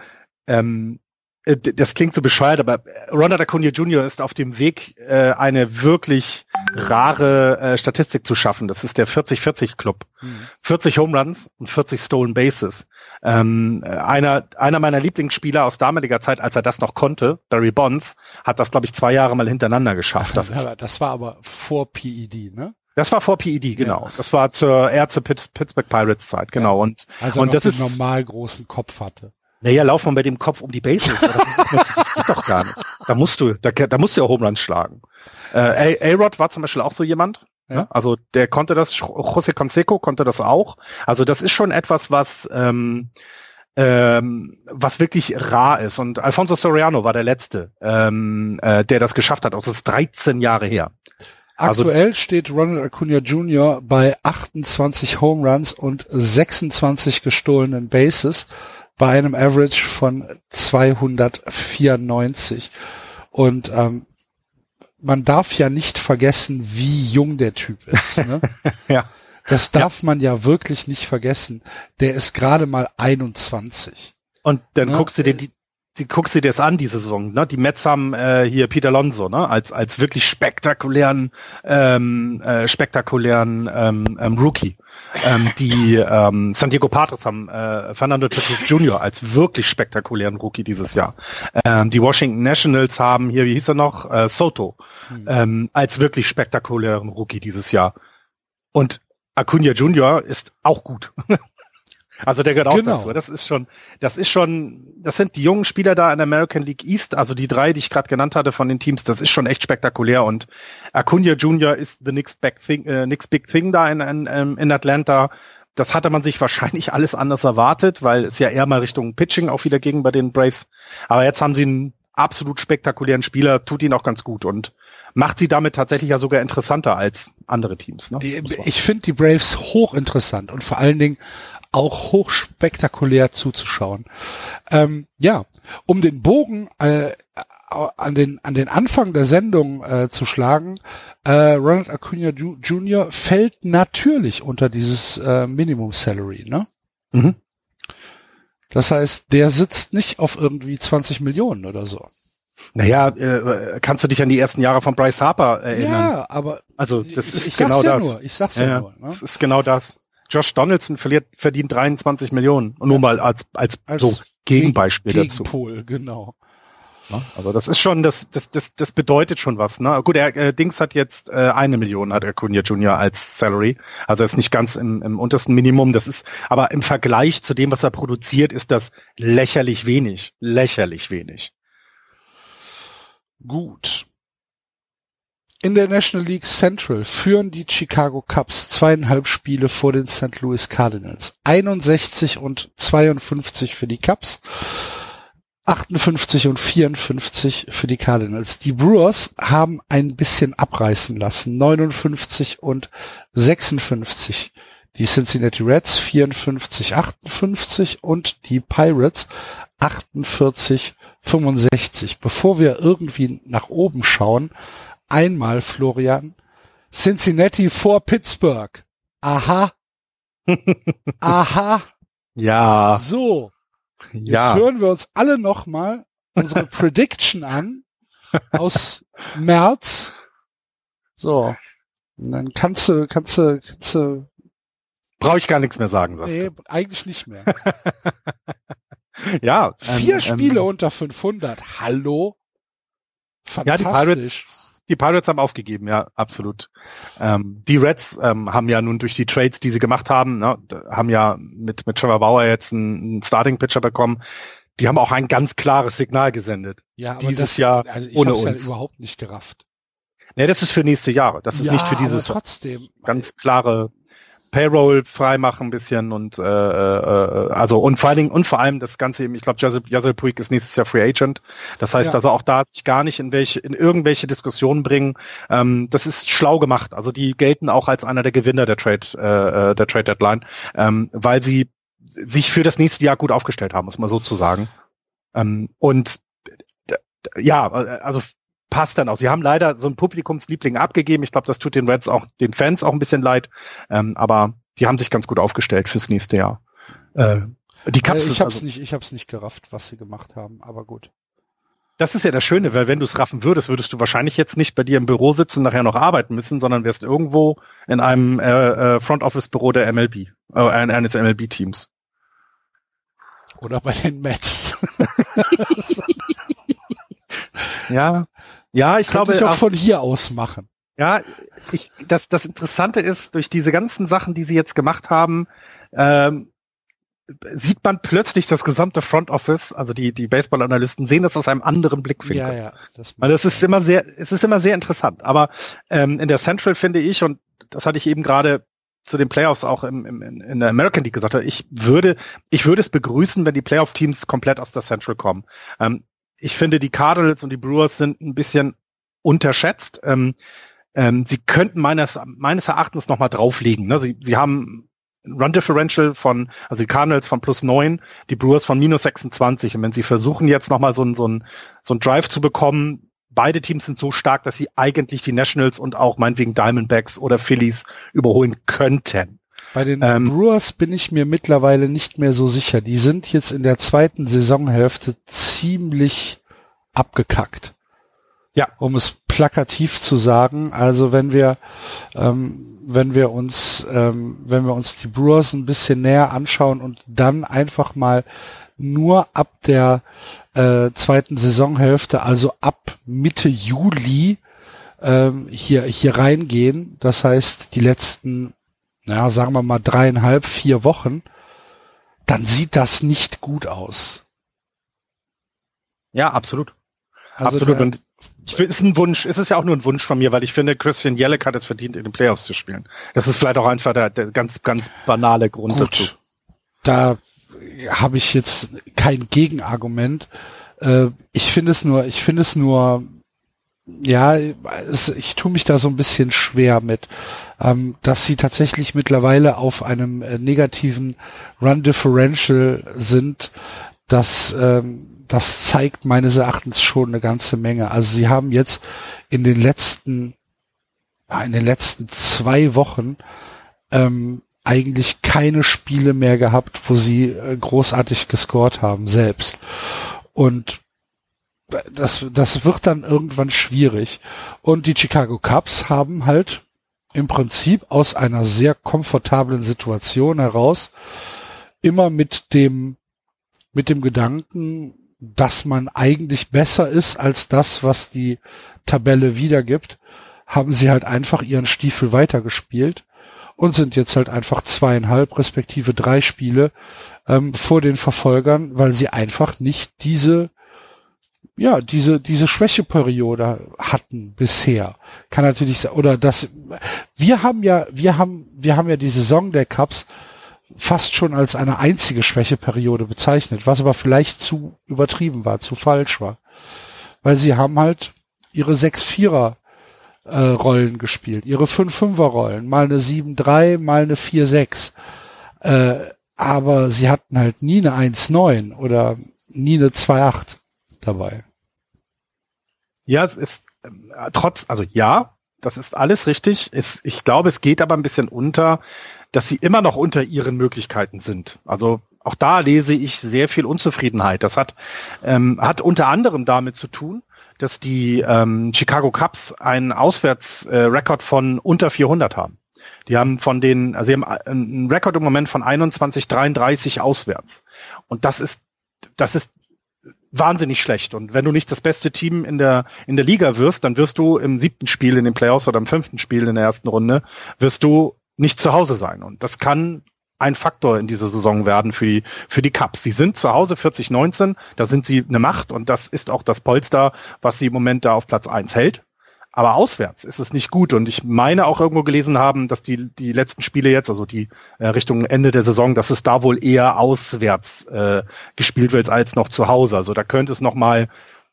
ähm, äh, das klingt so bescheuert, aber Ronald Acuna Jr. ist auf dem Weg, äh, eine wirklich rare äh, Statistik zu schaffen. Das ist der 40-40-Club. Mhm. 40 Home Runs und 40 Stolen Bases. Ähm, einer, einer meiner Lieblingsspieler aus damaliger Zeit, als er das noch konnte, Barry Bonds, hat das, glaube ich, zwei Jahre mal hintereinander geschafft. Das, ist, das war aber vor PED, ne? Das war vor PED, genau. Ja. Das war zur, eher zur Pittsburgh Pirates Zeit, genau. Ja. Und, also und das ist normal großen Kopf hatte. Naja, lauf mal mit dem Kopf um die Bases. das, geht doch gar nicht. Da musst du, da, da musst du ja Home Runs schlagen. Äh, A-Rod war zum Beispiel auch so jemand. Ja. Ne? Also der konnte das, José Canseco konnte das auch. Also das ist schon etwas, was ähm, ähm, was wirklich rar ist. Und Alfonso Soriano war der Letzte, ähm, äh, der das geschafft hat. Das ist 13 Jahre her. Also Aktuell also, steht Ronald Acuna Jr. bei 28 Home Runs und 26 gestohlenen Bases bei einem Average von 294. Und ähm, man darf ja nicht vergessen, wie jung der Typ ist. Ne? ja. Das darf ja. man ja wirklich nicht vergessen. Der ist gerade mal 21. Und dann ne? guckst du dir die, die guckst du dir das an, die Saison, ne? Die Mets haben äh, hier Peter Alonso, ne? Als als wirklich spektakulären, ähm, äh, spektakulären ähm, ähm, Rookie. Ähm, die ähm, San Diego Padres haben äh, Fernando Tatis Jr. als wirklich spektakulären Rookie dieses Jahr. Ähm, die Washington Nationals haben hier, wie hieß er noch, äh, Soto, mhm. ähm, als wirklich spektakulären Rookie dieses Jahr. Und Acuna Jr. ist auch gut. Also der gehört auch genau. dazu. Das ist schon, das ist schon, das sind die jungen Spieler da in der American League East, also die drei, die ich gerade genannt hatte von den Teams, das ist schon echt spektakulär und Acuna Jr. ist the next big thing, äh, next big thing da in, in, ähm, in Atlanta. Das hatte man sich wahrscheinlich alles anders erwartet, weil es ja eher mal Richtung Pitching auch wieder ging bei den Braves. Aber jetzt haben sie einen absolut spektakulären Spieler, tut ihn auch ganz gut und macht sie damit tatsächlich ja sogar interessanter als andere Teams. Ne? Die, ich finde die Braves hochinteressant und vor allen Dingen auch hochspektakulär zuzuschauen. Ähm, ja, um den Bogen äh, an den an den Anfang der Sendung äh, zu schlagen, äh, Ronald Acuna Jr. fällt natürlich unter dieses äh, Minimum Salary, ne? Mhm. Das heißt, der sitzt nicht auf irgendwie 20 Millionen oder so. Naja, äh, kannst du dich an die ersten Jahre von Bryce Harper erinnern? Ja, aber also das ist ich genau ja das. Nur, ich sag's ja, ja nur. Ne? Das ist genau das. Josh Donaldson verliert, verdient 23 Millionen. Und nur mal als, als, als so Gegenbeispiel Gegenpol, dazu. genau. Ja, also das ist schon, das, das, das, das bedeutet schon was. Ne? Gut, er, äh, Dings hat jetzt äh, eine Million, hat Acuna Junior als Salary. Also er ist nicht ganz im, im untersten Minimum. Das ist, aber im Vergleich zu dem, was er produziert, ist das lächerlich wenig. Lächerlich wenig. Gut. In der National League Central führen die Chicago Cubs zweieinhalb Spiele vor den St. Louis Cardinals. 61 und 52 für die Cubs. 58 und 54 für die Cardinals. Die Brewers haben ein bisschen abreißen lassen. 59 und 56. Die Cincinnati Reds 54, 58 und die Pirates 48, 65. Bevor wir irgendwie nach oben schauen, einmal, Florian, Cincinnati vor Pittsburgh. Aha. Aha. Ja. So. Jetzt Ja. hören wir uns alle nochmal unsere Prediction an aus März. So. Und dann kannst du, kannst du, kannst du, Brauche ich gar nichts mehr sagen, sagst nee, eigentlich nicht mehr. Ja. ähm, Vier ähm, Spiele unter 500. Hallo? Ja, die Fantastisch. Pirates, die Pirates haben aufgegeben, ja, absolut. Ähm, die Reds ähm, haben ja nun durch die Trades, die sie gemacht haben, ne, haben ja mit, mit Trevor Bauer jetzt einen, einen Starting-Pitcher bekommen. Die haben auch ein ganz klares Signal gesendet. ja, aber dieses das, Jahr also ich ohne uns. überhaupt nicht gerafft. Ne, das ist für nächste Jahre. Das ist ja, nicht für dieses trotzdem. ganz klare Payroll freimachen ein bisschen und äh, äh, also und vor allen Dingen und vor allem das Ganze eben, ich glaube, Yazil Puig ist nächstes Jahr Free Agent. Das heißt Ja. also auch da sich gar nicht in welche in irgendwelche Diskussionen bringen. Ähm, das ist schlau gemacht. Also die gelten auch als einer der Gewinner der Trade äh, äh, der Trade Deadline, ähm, weil sie sich für das nächste Jahr gut aufgestellt haben, muss man so zu sagen. Ähm, und ja, äh, also passt dann auch. Sie haben leider so einen Publikumsliebling abgegeben. Ich glaube, das tut den Reds auch, den Fans auch ein bisschen leid. Ähm, aber die haben sich ganz gut aufgestellt fürs nächste Jahr. Äh, die Äh, Cups, ich hab's also, nicht, ich hab's nicht gerafft, was sie gemacht haben, aber gut. das ist ja das Schöne, weil wenn du es raffen würdest, würdest du wahrscheinlich jetzt nicht bei dir im Büro sitzen und nachher noch arbeiten müssen, sondern wärst irgendwo in einem äh, äh, Front Office Büro der MLB, äh, eines MLB Teams. Oder bei den Mets. Ja, ja, ich Könnte glaube, ich auch auch, von hier aus machen. ja, ich, das, das Interessante ist, durch diese ganzen Sachen, die sie jetzt gemacht haben, ähm, sieht man plötzlich das gesamte Front Office, also die, die Baseball-Analysten sehen das aus einem anderen Blickwinkel. Ja, ja. Das Weil das ist immer sehr, es ist immer sehr interessant. Aber ähm, in der Central finde ich, und das hatte ich eben gerade zu den Playoffs auch im, im, in der American League gesagt, ich würde, ich würde es begrüßen, wenn die Playoff-Teams komplett aus der Central kommen. Ähm, ich finde, die Cardinals und die Brewers sind ein bisschen unterschätzt. Ähm, ähm, sie könnten meines, meines Erachtens noch mal drauflegen. Ne? Sie, sie haben Run Differential von, also die Cardinals von plus neun, die Brewers von minus 26. Und wenn sie versuchen jetzt noch mal so so so ein Drive zu bekommen, beide Teams sind so stark, dass sie eigentlich die Nationals und auch meinetwegen Diamondbacks oder Phillies überholen könnten. Bei den Ähm, Brewers bin ich mir mittlerweile nicht mehr so sicher. Die sind jetzt in der zweiten Saisonhälfte ziemlich abgekackt. Ja. Um es plakativ zu sagen. Also wenn wir, ähm, wenn wir uns, ähm, wenn wir uns die Brewers ein bisschen näher anschauen und dann einfach mal nur ab der äh, zweiten Saisonhälfte, also ab Mitte Juli, ähm, hier, hier reingehen. Das heißt, die letzten ja, sagen wir mal dreieinhalb, vier Wochen, dann sieht das nicht gut aus. Ja, absolut. Also absolut. Und ich ist ein Wunsch, es ist ja auch nur ein Wunsch von mir, weil ich finde, Christian Jellick hat es verdient, in den Playoffs zu spielen. Das ist vielleicht auch einfach der, der ganz, ganz banale Grund dazu. gut, da habe ich jetzt kein Gegenargument. Äh, ich finde es nur, ich finde es nur, ja, es, ich tue mich da so ein bisschen schwer mit, ähm, dass sie tatsächlich mittlerweile auf einem äh, negativen Run Differential sind. Das, ähm, das zeigt meines Erachtens schon eine ganze Menge. Also sie haben jetzt in den letzten, in den letzten zwei Wochen ähm, eigentlich keine Spiele mehr gehabt, wo sie äh, großartig gescored haben selbst. Und das, das wird dann irgendwann schwierig. Und die Chicago Cubs haben halt im Prinzip aus einer sehr komfortablen Situation heraus immer mit dem, mit dem Gedanken, dass man eigentlich besser ist als das, was die Tabelle wiedergibt, haben sie halt einfach ihren Stiefel weitergespielt und sind jetzt halt einfach zweieinhalb respektive drei Spiele ähm, vor den Verfolgern, weil sie einfach nicht diese ja, diese, diese Schwächeperiode hatten bisher. Kann natürlich sein, oder das, wir haben ja, wir haben, wir haben ja die Saison der Cups fast schon als eine einzige Schwächeperiode bezeichnet, was aber vielleicht zu übertrieben war, zu falsch war. Weil sie haben halt ihre sechs Vierer äh, Rollen gespielt, ihre fünf Fünfer Rollen, mal eine sieben drei, mal eine vier sechs. Äh, aber sie hatten halt nie eine eins neun oder nie eine zwei acht dabei. Ja, es ist äh, trotz, also ja, das ist alles richtig. Es, ich glaube, es geht aber ein bisschen unter, dass sie immer noch unter ihren Möglichkeiten sind. Also auch da lese ich sehr viel Unzufriedenheit. Das hat, ähm, hat unter anderem damit zu tun, dass die ähm, Chicago Cubs einen Auswärtsrekord äh, von unter 400 haben. Die haben von den, also sie haben einen Rekord im Moment von 21, 33 auswärts. Und das ist, das ist wahnsinnig schlecht. Und wenn du nicht das beste Team in der, in der Liga wirst, dann wirst du im siebten Spiel in den Playoffs oder im fünften Spiel in der ersten Runde, wirst du nicht zu Hause sein. Und das kann ein Faktor in dieser Saison werden für die, für die Cups. Sie sind zu Hause 40-19, da sind sie eine Macht und das ist auch das Polster, was sie im Moment da auf Platz eins hält. Aber auswärts ist es nicht gut. Und ich meine auch irgendwo gelesen haben, dass die, die letzten Spiele jetzt, also die äh, Richtung Ende der Saison, dass es da wohl eher auswärts äh, gespielt wird als noch zu Hause. Also da könnte es nochmal,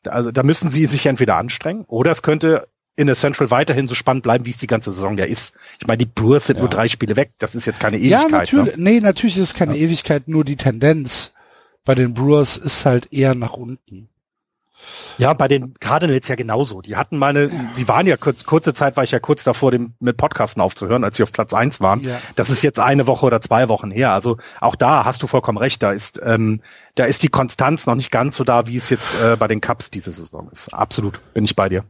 also da müssen sie sich entweder anstrengen oder es könnte in der Central weiterhin so spannend bleiben, wie es die ganze Saison ja ist. Ich meine, die Brewers sind ja. nur drei Spiele weg. Das ist jetzt keine Ewigkeit. Ja, natürlich. Ne? Nee, natürlich ist es keine ja. Ewigkeit. Nur die Tendenz bei den Brewers ist halt eher nach unten. Ja, bei den Cardinals ja genauso. Die hatten meine, die waren ja kurz, kurze Zeit war ich ja kurz davor, dem mit Podcasten aufzuhören, als sie auf Platz eins waren. Ja. Das ist jetzt eine Woche oder zwei Wochen her. Also auch da hast du vollkommen recht. Da ist, ähm, da ist die Konstanz noch nicht ganz so da, wie es jetzt äh, bei den Cups diese Saison ist. Absolut, bin ich bei dir.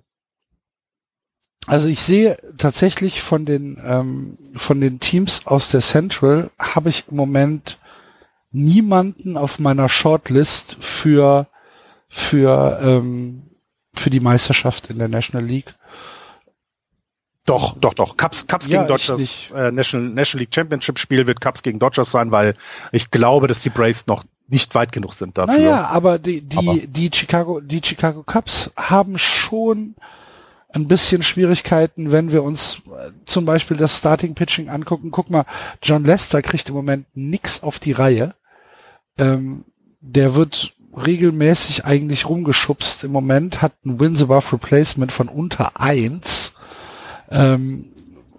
Also ich sehe tatsächlich von den ähm, von den Teams aus der Central habe ich im Moment niemanden auf meiner Shortlist für für, ähm, für die Meisterschaft in der National League. Doch, doch, doch. Cups, Cups ja, gegen Dodgers, äh, National, National League Championship Spiel wird Cups gegen Dodgers sein, weil ich glaube, dass die Braves noch nicht weit genug sind dafür. Naja, aber die, die, aber. die Chicago, die Chicago Cubs haben schon ein bisschen Schwierigkeiten, wenn wir uns äh, zum Beispiel das Starting Pitching angucken. Guck mal, John Lester kriegt im Moment nix auf die Reihe. Ähm, der wird regelmäßig eigentlich rumgeschubst im Moment, hat ein Wins above Replacement von unter eins. Ähm,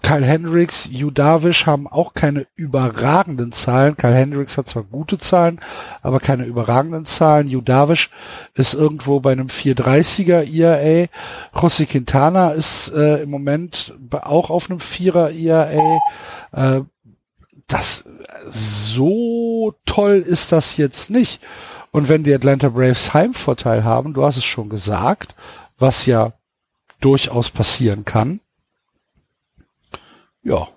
Kyle Hendricks, Hugh Darvish haben auch keine überragenden Zahlen. Kyle Hendricks hat zwar gute Zahlen, aber keine überragenden Zahlen. Hugh Darvish ist irgendwo bei einem 430er ERA. José Quintana ist äh, im Moment auch auf einem 4er ERA. Äh, das so toll ist das jetzt nicht. Und wenn die Atlanta Braves Heimvorteil haben, du hast es schon gesagt, was ja durchaus passieren kann, ja.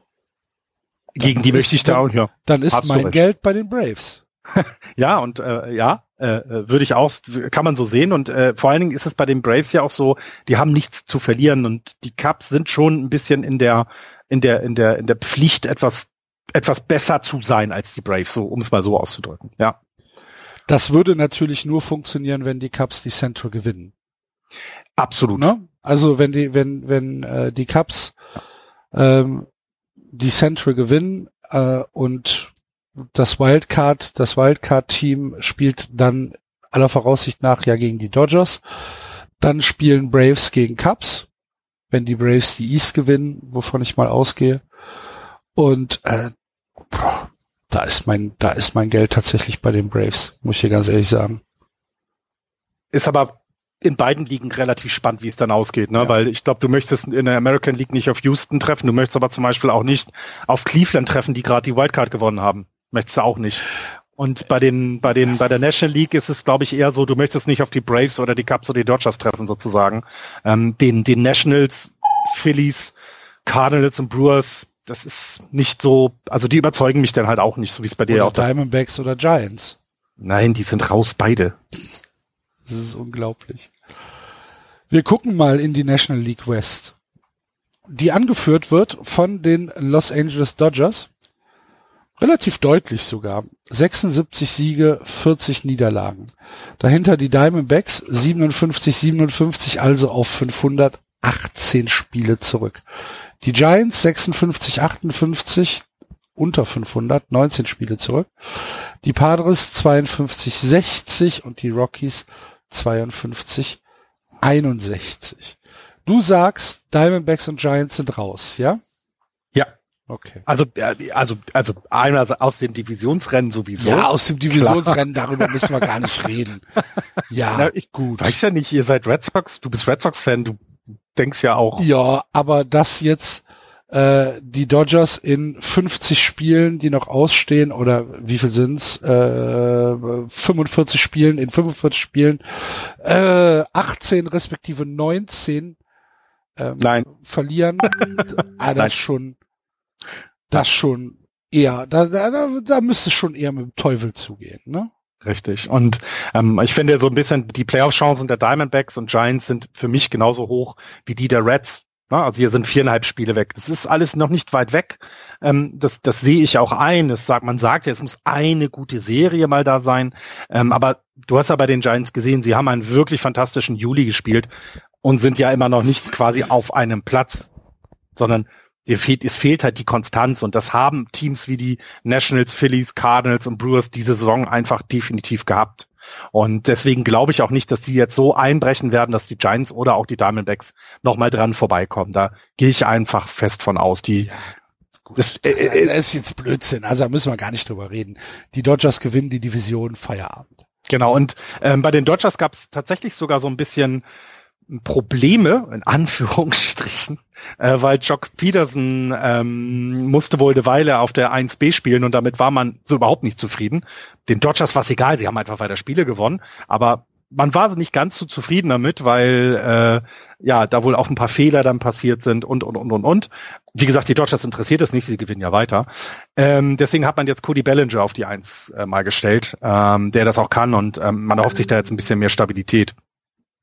Gegen die möchte ich da auch, ja. Dann ist mein Geld bei den Braves. ja, und äh, ja, äh, äh, würde ich auch, kann man so sehen. Und äh, vor allen Dingen ist es bei den Braves ja auch so, die haben nichts zu verlieren und die Cubs sind schon ein bisschen in der, in der, in der, in der Pflicht, etwas, etwas besser zu sein als die Braves, so um es mal so auszudrücken. Ja. Das würde natürlich nur funktionieren, wenn die Cups die Central gewinnen. Absolut. Ne? Also wenn die, wenn, wenn äh, die Cups ähm, die Central gewinnen äh, und das Wildcard, das Wildcard-Team spielt dann aller Voraussicht nach ja gegen die Dodgers. Dann spielen Braves gegen Cubs, wenn die Braves die East gewinnen, wovon ich mal ausgehe. Und äh, da ist mein, da ist mein Geld tatsächlich bei den Braves, muss ich dir ganz ehrlich sagen. Ist aber in beiden Ligen relativ spannend, wie es dann ausgeht, ne? Ja. Weil ich glaube, du möchtest in der American League nicht auf Houston treffen, du möchtest aber zum Beispiel auch nicht auf Cleveland treffen, die gerade die Wildcard gewonnen haben. Möchtest du auch nicht. Und bei den, bei den, bei der National League ist es, glaube ich, eher so, du möchtest nicht auf die Braves oder die Cubs oder die Dodgers treffen, sozusagen. Ähm, den, den Nationals, Phillies, Cardinals und Brewers das ist nicht so, also die überzeugen mich dann halt auch nicht, so wie es bei dir oder auch Diamondbacks oder Giants. Nein, die sind raus beide. Das ist unglaublich. Wir gucken mal in die National League West, die angeführt wird von den Los Angeles Dodgers, Relativ deutlich sogar. 76 Siege, 40 Niederlagen. Dahinter die Diamondbacks 57, 57, also auf 518 Spiele zurück. Die Giants 56, 58, unter 500, 19 Spiele zurück. Die Padres 52, 60 und die Rockies 52, 61. Du sagst, Diamondbacks und Giants sind raus, ja? Okay. Also, äh, also, also einmal aus dem Divisionsrennen sowieso. Ja, aus dem Divisionsrennen, darüber müssen wir gar nicht reden. Ja, Na, ich gut. Weiß ja nicht, ihr seid Red Sox, du bist Red Sox-Fan, du denkst ja auch. Ja, aber das jetzt äh, die Dodgers in 50 Spielen, die noch ausstehen, oder wie viel sind's? Äh, 45 Spielen, in 45 Spielen, äh, 18 respektive 19 ähm, Nein. verlieren. ah, das Nein. schon das schon eher, da, da, da müsste es schon eher mit dem Teufel zugehen, ne? Richtig. Und ähm, ich finde so ein bisschen, die Playoff-Chancen der Diamondbacks und Giants sind für mich genauso hoch wie die der Reds. Ne? Also hier sind viereinhalb Spiele weg. Das ist alles noch nicht weit weg. Ähm, das, das sehe ich auch ein. Das sagt, man sagt ja, es muss eine gute Serie mal da sein. Ähm, aber du hast ja bei den Giants gesehen, sie haben einen wirklich fantastischen Juli gespielt und sind ja immer noch nicht quasi auf einem Platz, sondern fehlt, es fehlt halt die Konstanz und das haben Teams wie die Nationals, Phillies, Cardinals und Brewers diese Saison einfach definitiv gehabt. Und deswegen glaube ich auch nicht, dass die jetzt so einbrechen werden, dass die Giants oder auch die Diamondbacks nochmal dran vorbeikommen. Da gehe ich einfach fest von aus. Die ja. Das, äh, äh, das ist jetzt Blödsinn, also da müssen wir gar nicht drüber reden. Die Dodgers gewinnen die Division Feierabend. Genau, und ähm, bei den Dodgers gab es tatsächlich sogar so ein bisschen Probleme, in Anführungsstrichen, äh, weil Jock Peterson ähm, musste wohl eine Weile auf der 1B spielen und damit war man so überhaupt nicht zufrieden. Den Dodgers war es egal, sie haben einfach weiter Spiele gewonnen, aber man war nicht ganz so zufrieden damit, weil äh, ja da wohl auch ein paar Fehler dann passiert sind und und und und und. Wie gesagt, die Dodgers interessiert es nicht, sie gewinnen ja weiter. Ähm, deswegen hat man jetzt Cody Bellinger auf die Eins äh, mal gestellt, ähm, der das auch kann und ähm, man erhofft sich da jetzt ein bisschen mehr Stabilität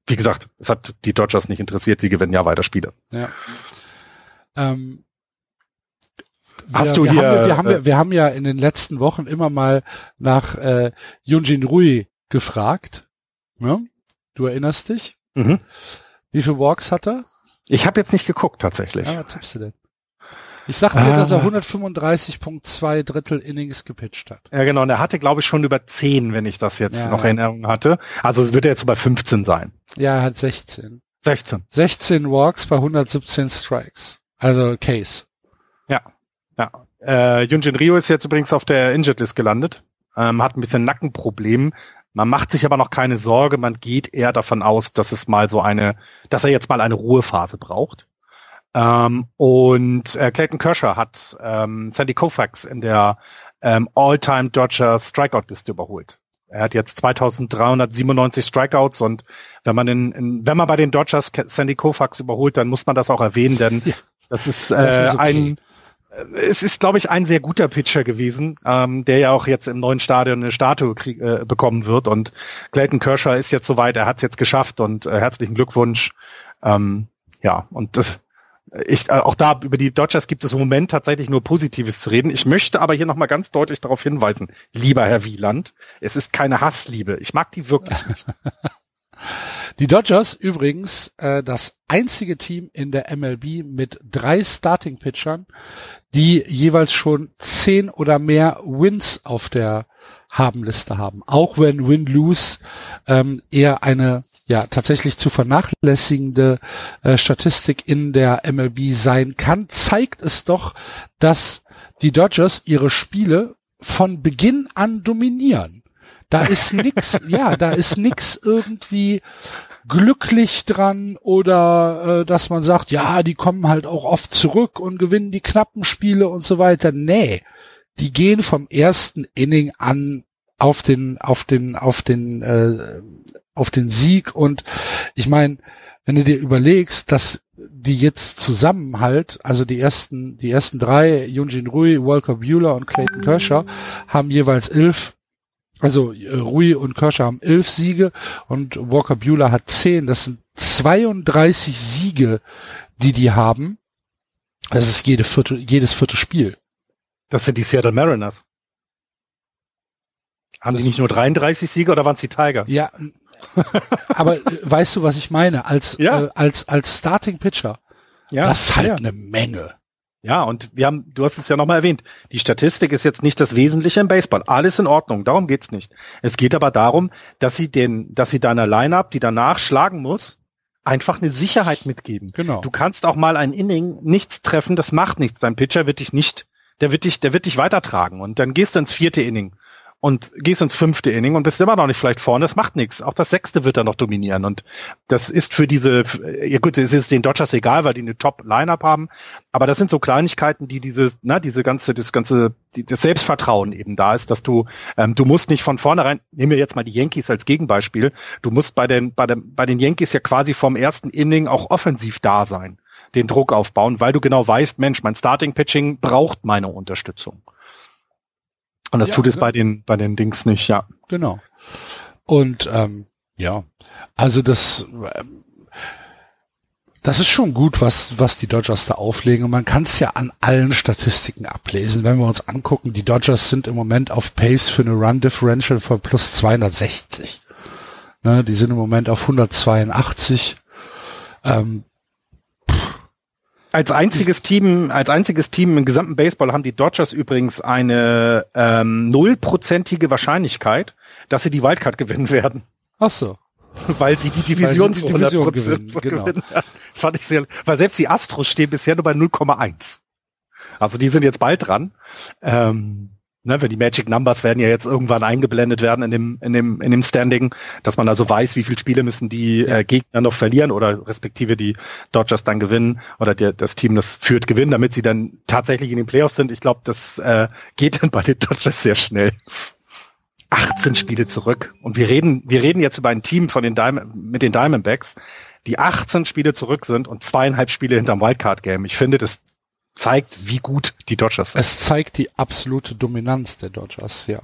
wie gesagt, es hat die Dodgers nicht interessiert, sie gewinnen ja weiter Spiele. Ja. Ähm, Hast wir, du wir hier? Haben, wir, haben, äh, wir haben ja in den letzten Wochen immer mal nach äh, Yunjin Rui gefragt. Ja? Du erinnerst dich? Mhm. Wie viele Walks hat er? Ich habe jetzt nicht geguckt tatsächlich. Ja, was tippst du denn? Ich sagte dir, dass er 135.2 Drittel Innings gepitcht hat. Ja, genau. Und er hatte, glaube ich, schon über 10, wenn ich das jetzt ja, noch in Erinnerung hatte. Also wird er jetzt so bei 15 sein. Ja, er hat 16. 16. 16 Walks bei 117 Strikes. Also Case. Ja, ja. Äh, Yunjin Rio ist jetzt übrigens auf der Injured List gelandet. Ähm, hat ein bisschen Nackenproblem. Man macht sich aber noch keine Sorge. Man geht eher davon aus, dass es mal so eine, dass er jetzt mal eine Ruhephase braucht. Ähm, und äh, Clayton Kershaw hat ähm, Sandy Koufax in der ähm, All-Time Dodger Strikeout-Liste überholt. Er hat jetzt 2397 Strikeouts und wenn man in, in, wenn man bei den Dodgers Sandy Koufax überholt, dann muss man das auch erwähnen, denn ja, das ist, äh, das ist okay. ein äh, es ist, glaube ich, ein sehr guter Pitcher gewesen, ähm, der ja auch jetzt im neuen Stadion eine Statue krieg, äh, bekommen wird. Und Clayton Kershaw ist jetzt soweit, er hat es jetzt geschafft und äh, herzlichen Glückwunsch. Ähm, ja, und das, ich, äh, auch da über die Dodgers gibt es im Moment tatsächlich nur Positives zu reden. Ich möchte aber hier nochmal ganz deutlich darauf hinweisen, lieber Herr Wieland, es ist keine Hassliebe. Ich mag die wirklich nicht. Die Dodgers übrigens äh, das einzige Team in der MLB mit drei Starting-Pitchern, die jeweils schon zehn oder mehr Wins auf der Habenliste haben. Auch wenn Win-Lose ähm, eher eine ja tatsächlich zu vernachlässigende äh, Statistik in der MLB sein kann, zeigt es doch, dass die Dodgers ihre Spiele von Beginn an dominieren. Da ist nix, ja, da ist nix irgendwie glücklich dran oder äh, dass man sagt, ja, die kommen halt auch oft zurück und gewinnen die knappen Spiele und so weiter. Nee, die gehen vom ersten Inning an auf den auf den auf den äh, auf den Sieg und ich meine, wenn du dir überlegst, dass die jetzt zusammen halt, also die ersten, die ersten drei, Yunjin Rui, Walker Bueller und Clayton Kershaw, haben jeweils elf, also äh, Rui und Kershaw haben elf Siege und Walker Bueller hat zehn. Das sind 32 Siege, die die haben. Das ist jede vierte, jedes vierte Spiel. Das sind die Seattle Mariners. Haben die nicht nur 33 Siege oder waren es die Tigers? Ja, aber äh, weißt du, was ich meine? Als, Ja. äh, als, als Starting Pitcher, ja das ist halt ja. eine Menge. Ja, und wir haben, du hast es ja nochmal erwähnt, die Statistik ist jetzt nicht das Wesentliche im Baseball. Alles in Ordnung, darum geht's nicht. Es geht aber darum, dass sie den, dass sie deiner Line-Up, die danach schlagen muss, einfach eine Sicherheit mitgeben. Genau. Du kannst auch mal ein Inning nichts treffen, das macht nichts. Dein Pitcher wird dich nicht, der wird dich, der wird dich weitertragen. Und dann gehst du ins vierte Inning und gehst ins fünfte Inning und bist immer noch nicht vielleicht vorne, das macht nichts. Auch das sechste wird dann noch dominieren. Und das ist für diese, ja gut, es ist den Dodgers egal, weil die eine Top-Line-Up haben, aber das sind so Kleinigkeiten, die dieses, na, diese ganze, das ganze, das Selbstvertrauen eben da ist, dass du, ähm, du musst nicht von vornherein, nehmen wir jetzt mal die Yankees als Gegenbeispiel, du musst bei den, bei den, bei den Yankees ja quasi vom ersten Inning auch offensiv da sein, den Druck aufbauen, weil du genau weißt, Mensch, mein Starting-Pitching braucht meine Unterstützung. Und das Ja, tut es ne? bei den, bei den Dings nicht, ja. Genau. Und ähm, ja, also das, ähm, das ist schon gut, was, was die Dodgers da auflegen. Und man kann es ja an allen Statistiken ablesen. Wenn wir uns angucken, die Dodgers sind im Moment auf Pace für eine Run Differential von plus 260. Ne, die sind im Moment auf 182. Ähm, Als einziges Team, als einziges Team im gesamten Baseball haben die Dodgers übrigens eine ähm, nullprozentige Wahrscheinlichkeit, dass sie die Wildcard gewinnen werden, ach so. weil sie die Division die zu Division 100% gewinnen, genau. gewinnen. Fand ich sehr, weil selbst die Astros stehen bisher nur bei 0,1. Also die sind jetzt bald dran. Ähm, ne, wenn die Magic Numbers werden ja jetzt irgendwann eingeblendet werden in dem, in dem, in dem Standing, dass man also weiß, wie viele Spiele müssen die äh, Gegner noch verlieren oder respektive die Dodgers dann gewinnen oder der, das Team, das führt, gewinnen, damit sie dann tatsächlich in den Playoffs sind. Ich glaube, das äh, geht dann bei den Dodgers sehr schnell. 18 Spiele zurück. Und wir reden, wir reden jetzt über ein Team von den Diamond, mit den Diamondbacks, die 18 Spiele zurück sind und zweieinhalb Spiele hinterm Wildcard-Game. Ich finde, das zeigt, wie gut die Dodgers sind. Es zeigt die absolute Dominanz der Dodgers, ja.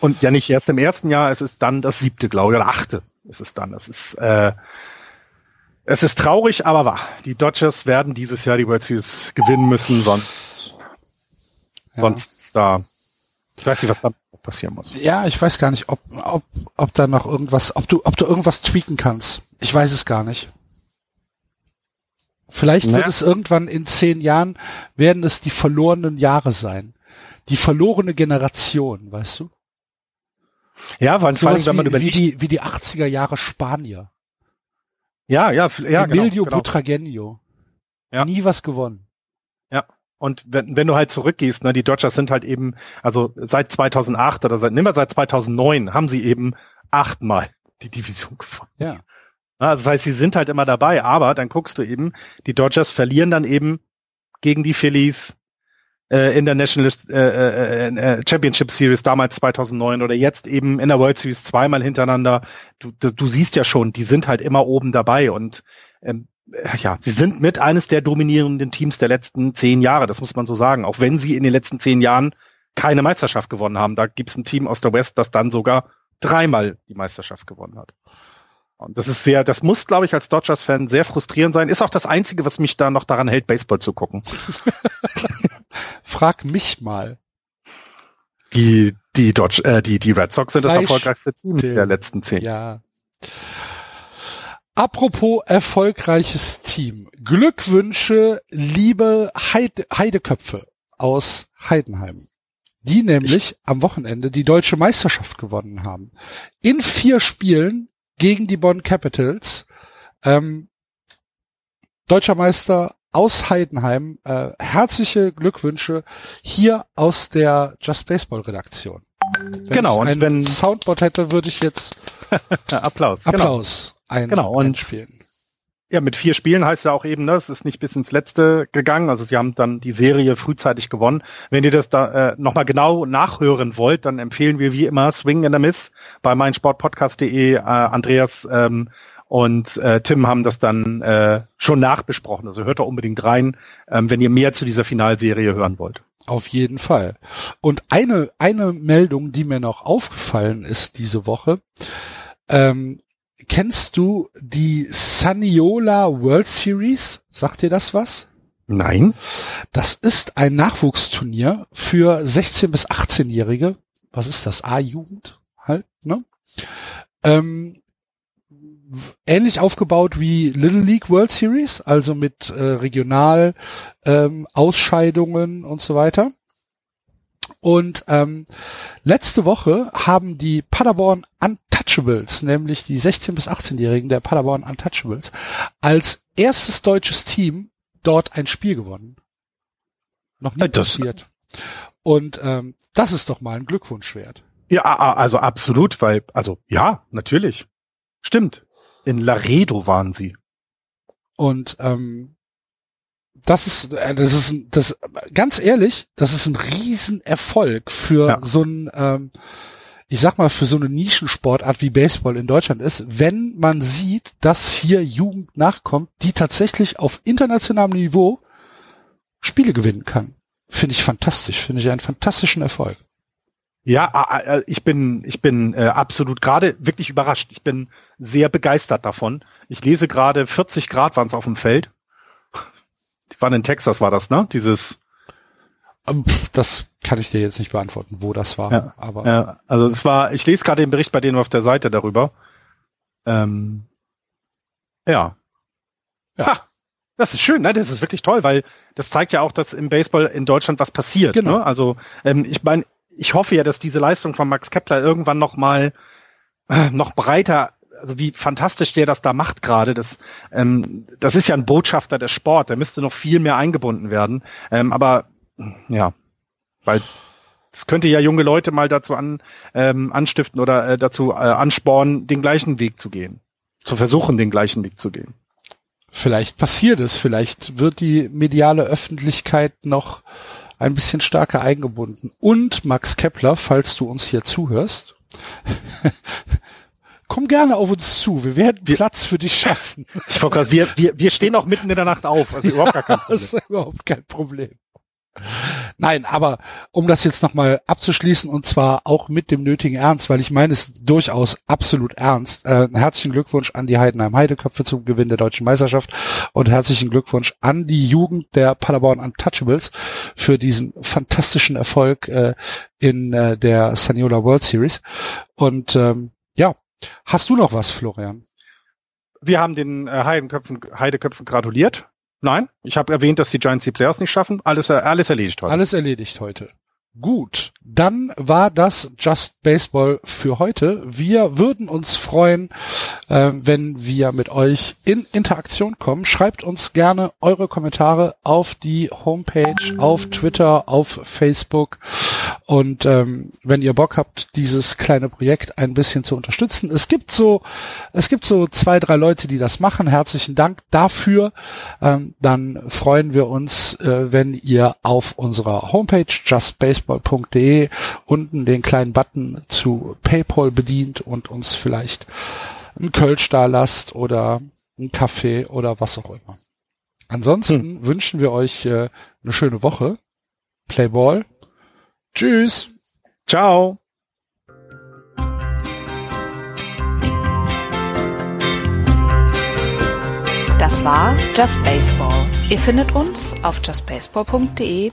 Und ja nicht erst im ersten Jahr, es ist dann das siebte, glaube ich, oder achte ist es dann. Es ist, äh, es ist traurig, aber wahr. Die Dodgers werden dieses Jahr die World Series gewinnen müssen, sonst, Ja. sonst ist da, ich weiß nicht, was da passieren muss. Ja, ich weiß gar nicht, ob, ob, ob da noch irgendwas, ob du, ob du irgendwas tweaken kannst. Ich weiß es gar nicht. Vielleicht wird Naja. es irgendwann in zehn Jahren, werden es die verlorenen Jahre sein. Die verlorene Generation, weißt du? Ja, weil vor allem, wenn man wie, wie, überlegt, die, wie die 80er Jahre Spanier. ja, ja, ja, genau, Emilio genau. Butragueño. Ja. Nie was gewonnen. Und wenn, wenn du halt zurückgehst, ne, die Dodgers sind halt eben, also seit 2008 oder seit, nimm mal seit 2009 haben sie eben achtmal die Division gewonnen. Ja. Ja, Also das heißt, sie sind halt immer dabei, aber dann guckst du eben, die Dodgers verlieren dann eben gegen die Phillies äh, in der National äh, äh, Championship Series damals 2009 oder jetzt eben in der World Series zweimal hintereinander. Du, du, siehst ja schon, die sind halt immer oben dabei und ähm, äh, ja, sie sind mit eines der dominierenden Teams der letzten zehn Jahre, das muss man so sagen. Auch wenn sie in den letzten zehn Jahren keine Meisterschaft gewonnen haben. Da gibt's ein Team aus der West, das dann sogar dreimal die Meisterschaft gewonnen hat. Und das ist sehr, das muss, glaube ich, als Dodgers-Fan sehr frustrierend sein. Ist auch das Einzige, was mich da noch daran hält, Baseball zu gucken. Frag mich mal. Die, die Dodge, äh, die, die Red Sox sind das Sei erfolgreichste Team der letzten zehn. Ja. Apropos erfolgreiches Team. Glückwünsche, liebe Heide, Heideköpfe aus Heidenheim. Die nämlich am Wochenende die deutsche Meisterschaft gewonnen haben. In vier Spielen gegen die Bonn Capitals. Ähm, Deutscher Meister aus Heidenheim. Äh, herzliche Glückwünsche hier aus der Just Baseball Redaktion. Wenn Genau, ich und wenn- Soundboard hätte, würde ich jetzt Ja, Applaus. Genau. Applaus ein, Genau, und- einspielen. Ja, mit vier Spielen heißt ja auch eben, ne, es ist nicht bis ins Letzte gegangen. Also sie haben dann die Serie frühzeitig gewonnen. Wenn ihr das da äh, nochmal genau nachhören wollt, dann empfehlen wir wie immer Swing in the Miss bei meinsportpodcast.de. Äh, Andreas ähm, und äh, Tim haben das dann äh, schon nachbesprochen. Also hört da unbedingt rein, ähm, wenn ihr mehr zu dieser Finalserie hören wollt. Auf jeden Fall. Und eine, eine Meldung, die mir noch aufgefallen ist diese Woche, ähm, kennst du die Saniola World Series? Sagt dir das was? Nein? Das ist ein Nachwuchsturnier für 16- bis 18-Jährige. Was ist das? A-Jugend? halt, ne? Ähm, ähnlich aufgebaut wie Little League World Series, also mit äh, Regional ähm, Ausscheidungen und so weiter. Und ähm, letzte Woche haben die Paderborn Untouchables, nämlich die 16- bis 18-Jährigen der Paderborn Untouchables, als erstes deutsches Team dort ein Spiel gewonnen. Noch nie das, passiert. Und ähm, das ist doch mal ein Glückwunsch wert. Ja, also absolut, weil, also ja, natürlich. Stimmt. In Laredo waren sie. Und ähm, das ist, äh, das ist, das ganz ehrlich, das ist ein Riesenerfolg für ja. so ein, ähm, ich sag mal, für so eine Nischensportart wie Baseball in Deutschland ist, wenn man sieht, dass hier Jugend nachkommt, die tatsächlich auf internationalem Niveau Spiele gewinnen kann. Finde ich fantastisch, finde ich einen fantastischen Erfolg. Ja, ich bin, ich bin äh, absolut gerade wirklich überrascht. Ich bin sehr begeistert davon. Ich lese gerade 40 Grad waren es auf dem Feld. Waren in Texas, war das, ne? Dieses. Ähm, das kann ich dir jetzt nicht beantworten, wo das war. Ja, aber ja, also es war. Ich lese gerade den Bericht bei denen auf der Seite darüber. Ähm, ja. Ja. Ha, das ist schön, ne? Das ist wirklich toll, weil das zeigt ja auch, dass im Baseball in Deutschland was passiert. Genau. Ne? Also ähm, ich meine, ich hoffe ja, dass diese Leistung von Max Kepler irgendwann noch mal äh, noch breiter, also wie fantastisch der das da macht gerade, das, ähm, das ist ja ein Botschafter des Sport, der müsste noch viel mehr eingebunden werden. Ähm, aber ja, weil es könnte ja junge Leute mal dazu an, ähm, anstiften oder äh, dazu äh, anspornen, den gleichen Weg zu gehen. Zu versuchen, den gleichen Weg zu gehen. Vielleicht passiert es, vielleicht wird die mediale Öffentlichkeit noch ein bisschen stärker eingebunden. Und Max Kepler, falls du uns hier zuhörst, komm gerne auf uns zu. Wir werden Platz für dich schaffen. Ich wollte wir, wir, wir stehen auch mitten in der Nacht auf. Also überhaupt gar kein Problem. Das ist überhaupt kein Problem. Nein, aber um das jetzt nochmal abzuschließen und zwar auch mit dem nötigen Ernst, weil ich meine es durchaus absolut ernst. Äh, herzlichen Glückwunsch an die Heidenheim Heideköpfe zum Gewinn der deutschen Meisterschaft und herzlichen Glückwunsch an die Jugend der Paderborn Untouchables für diesen fantastischen Erfolg äh, in äh, der Saniola World Series. Und ähm, ja, hast du noch was, Florian? Wir haben den äh, Heideköpfen, Heideköpfen gratuliert Nein, ich habe erwähnt, dass die Giants die Playoffs nicht schaffen. Alles, alles erledigt heute. Alles erledigt heute. Gut, dann war das Just Baseball für heute. Wir würden uns freuen, äh, wenn wir mit euch in Interaktion kommen. Schreibt uns gerne eure Kommentare auf die Homepage, auf Twitter, auf Facebook. Und ähm, wenn ihr Bock habt, dieses kleine Projekt ein bisschen zu unterstützen, es gibt so, es gibt so zwei, drei Leute, die das machen. Herzlichen Dank dafür. Ähm, dann freuen wir uns, äh, wenn ihr auf unserer Homepage Just Baseball baseball.de unten den kleinen Button zu PayPal bedient und uns vielleicht einen Kölsch da lasst oder einen Kaffee oder was auch immer. Ansonsten hm. wünschen wir euch äh, eine schöne Woche. Playball. Tschüss. Ciao. Das war Just Baseball. Ihr findet uns auf justbaseball.de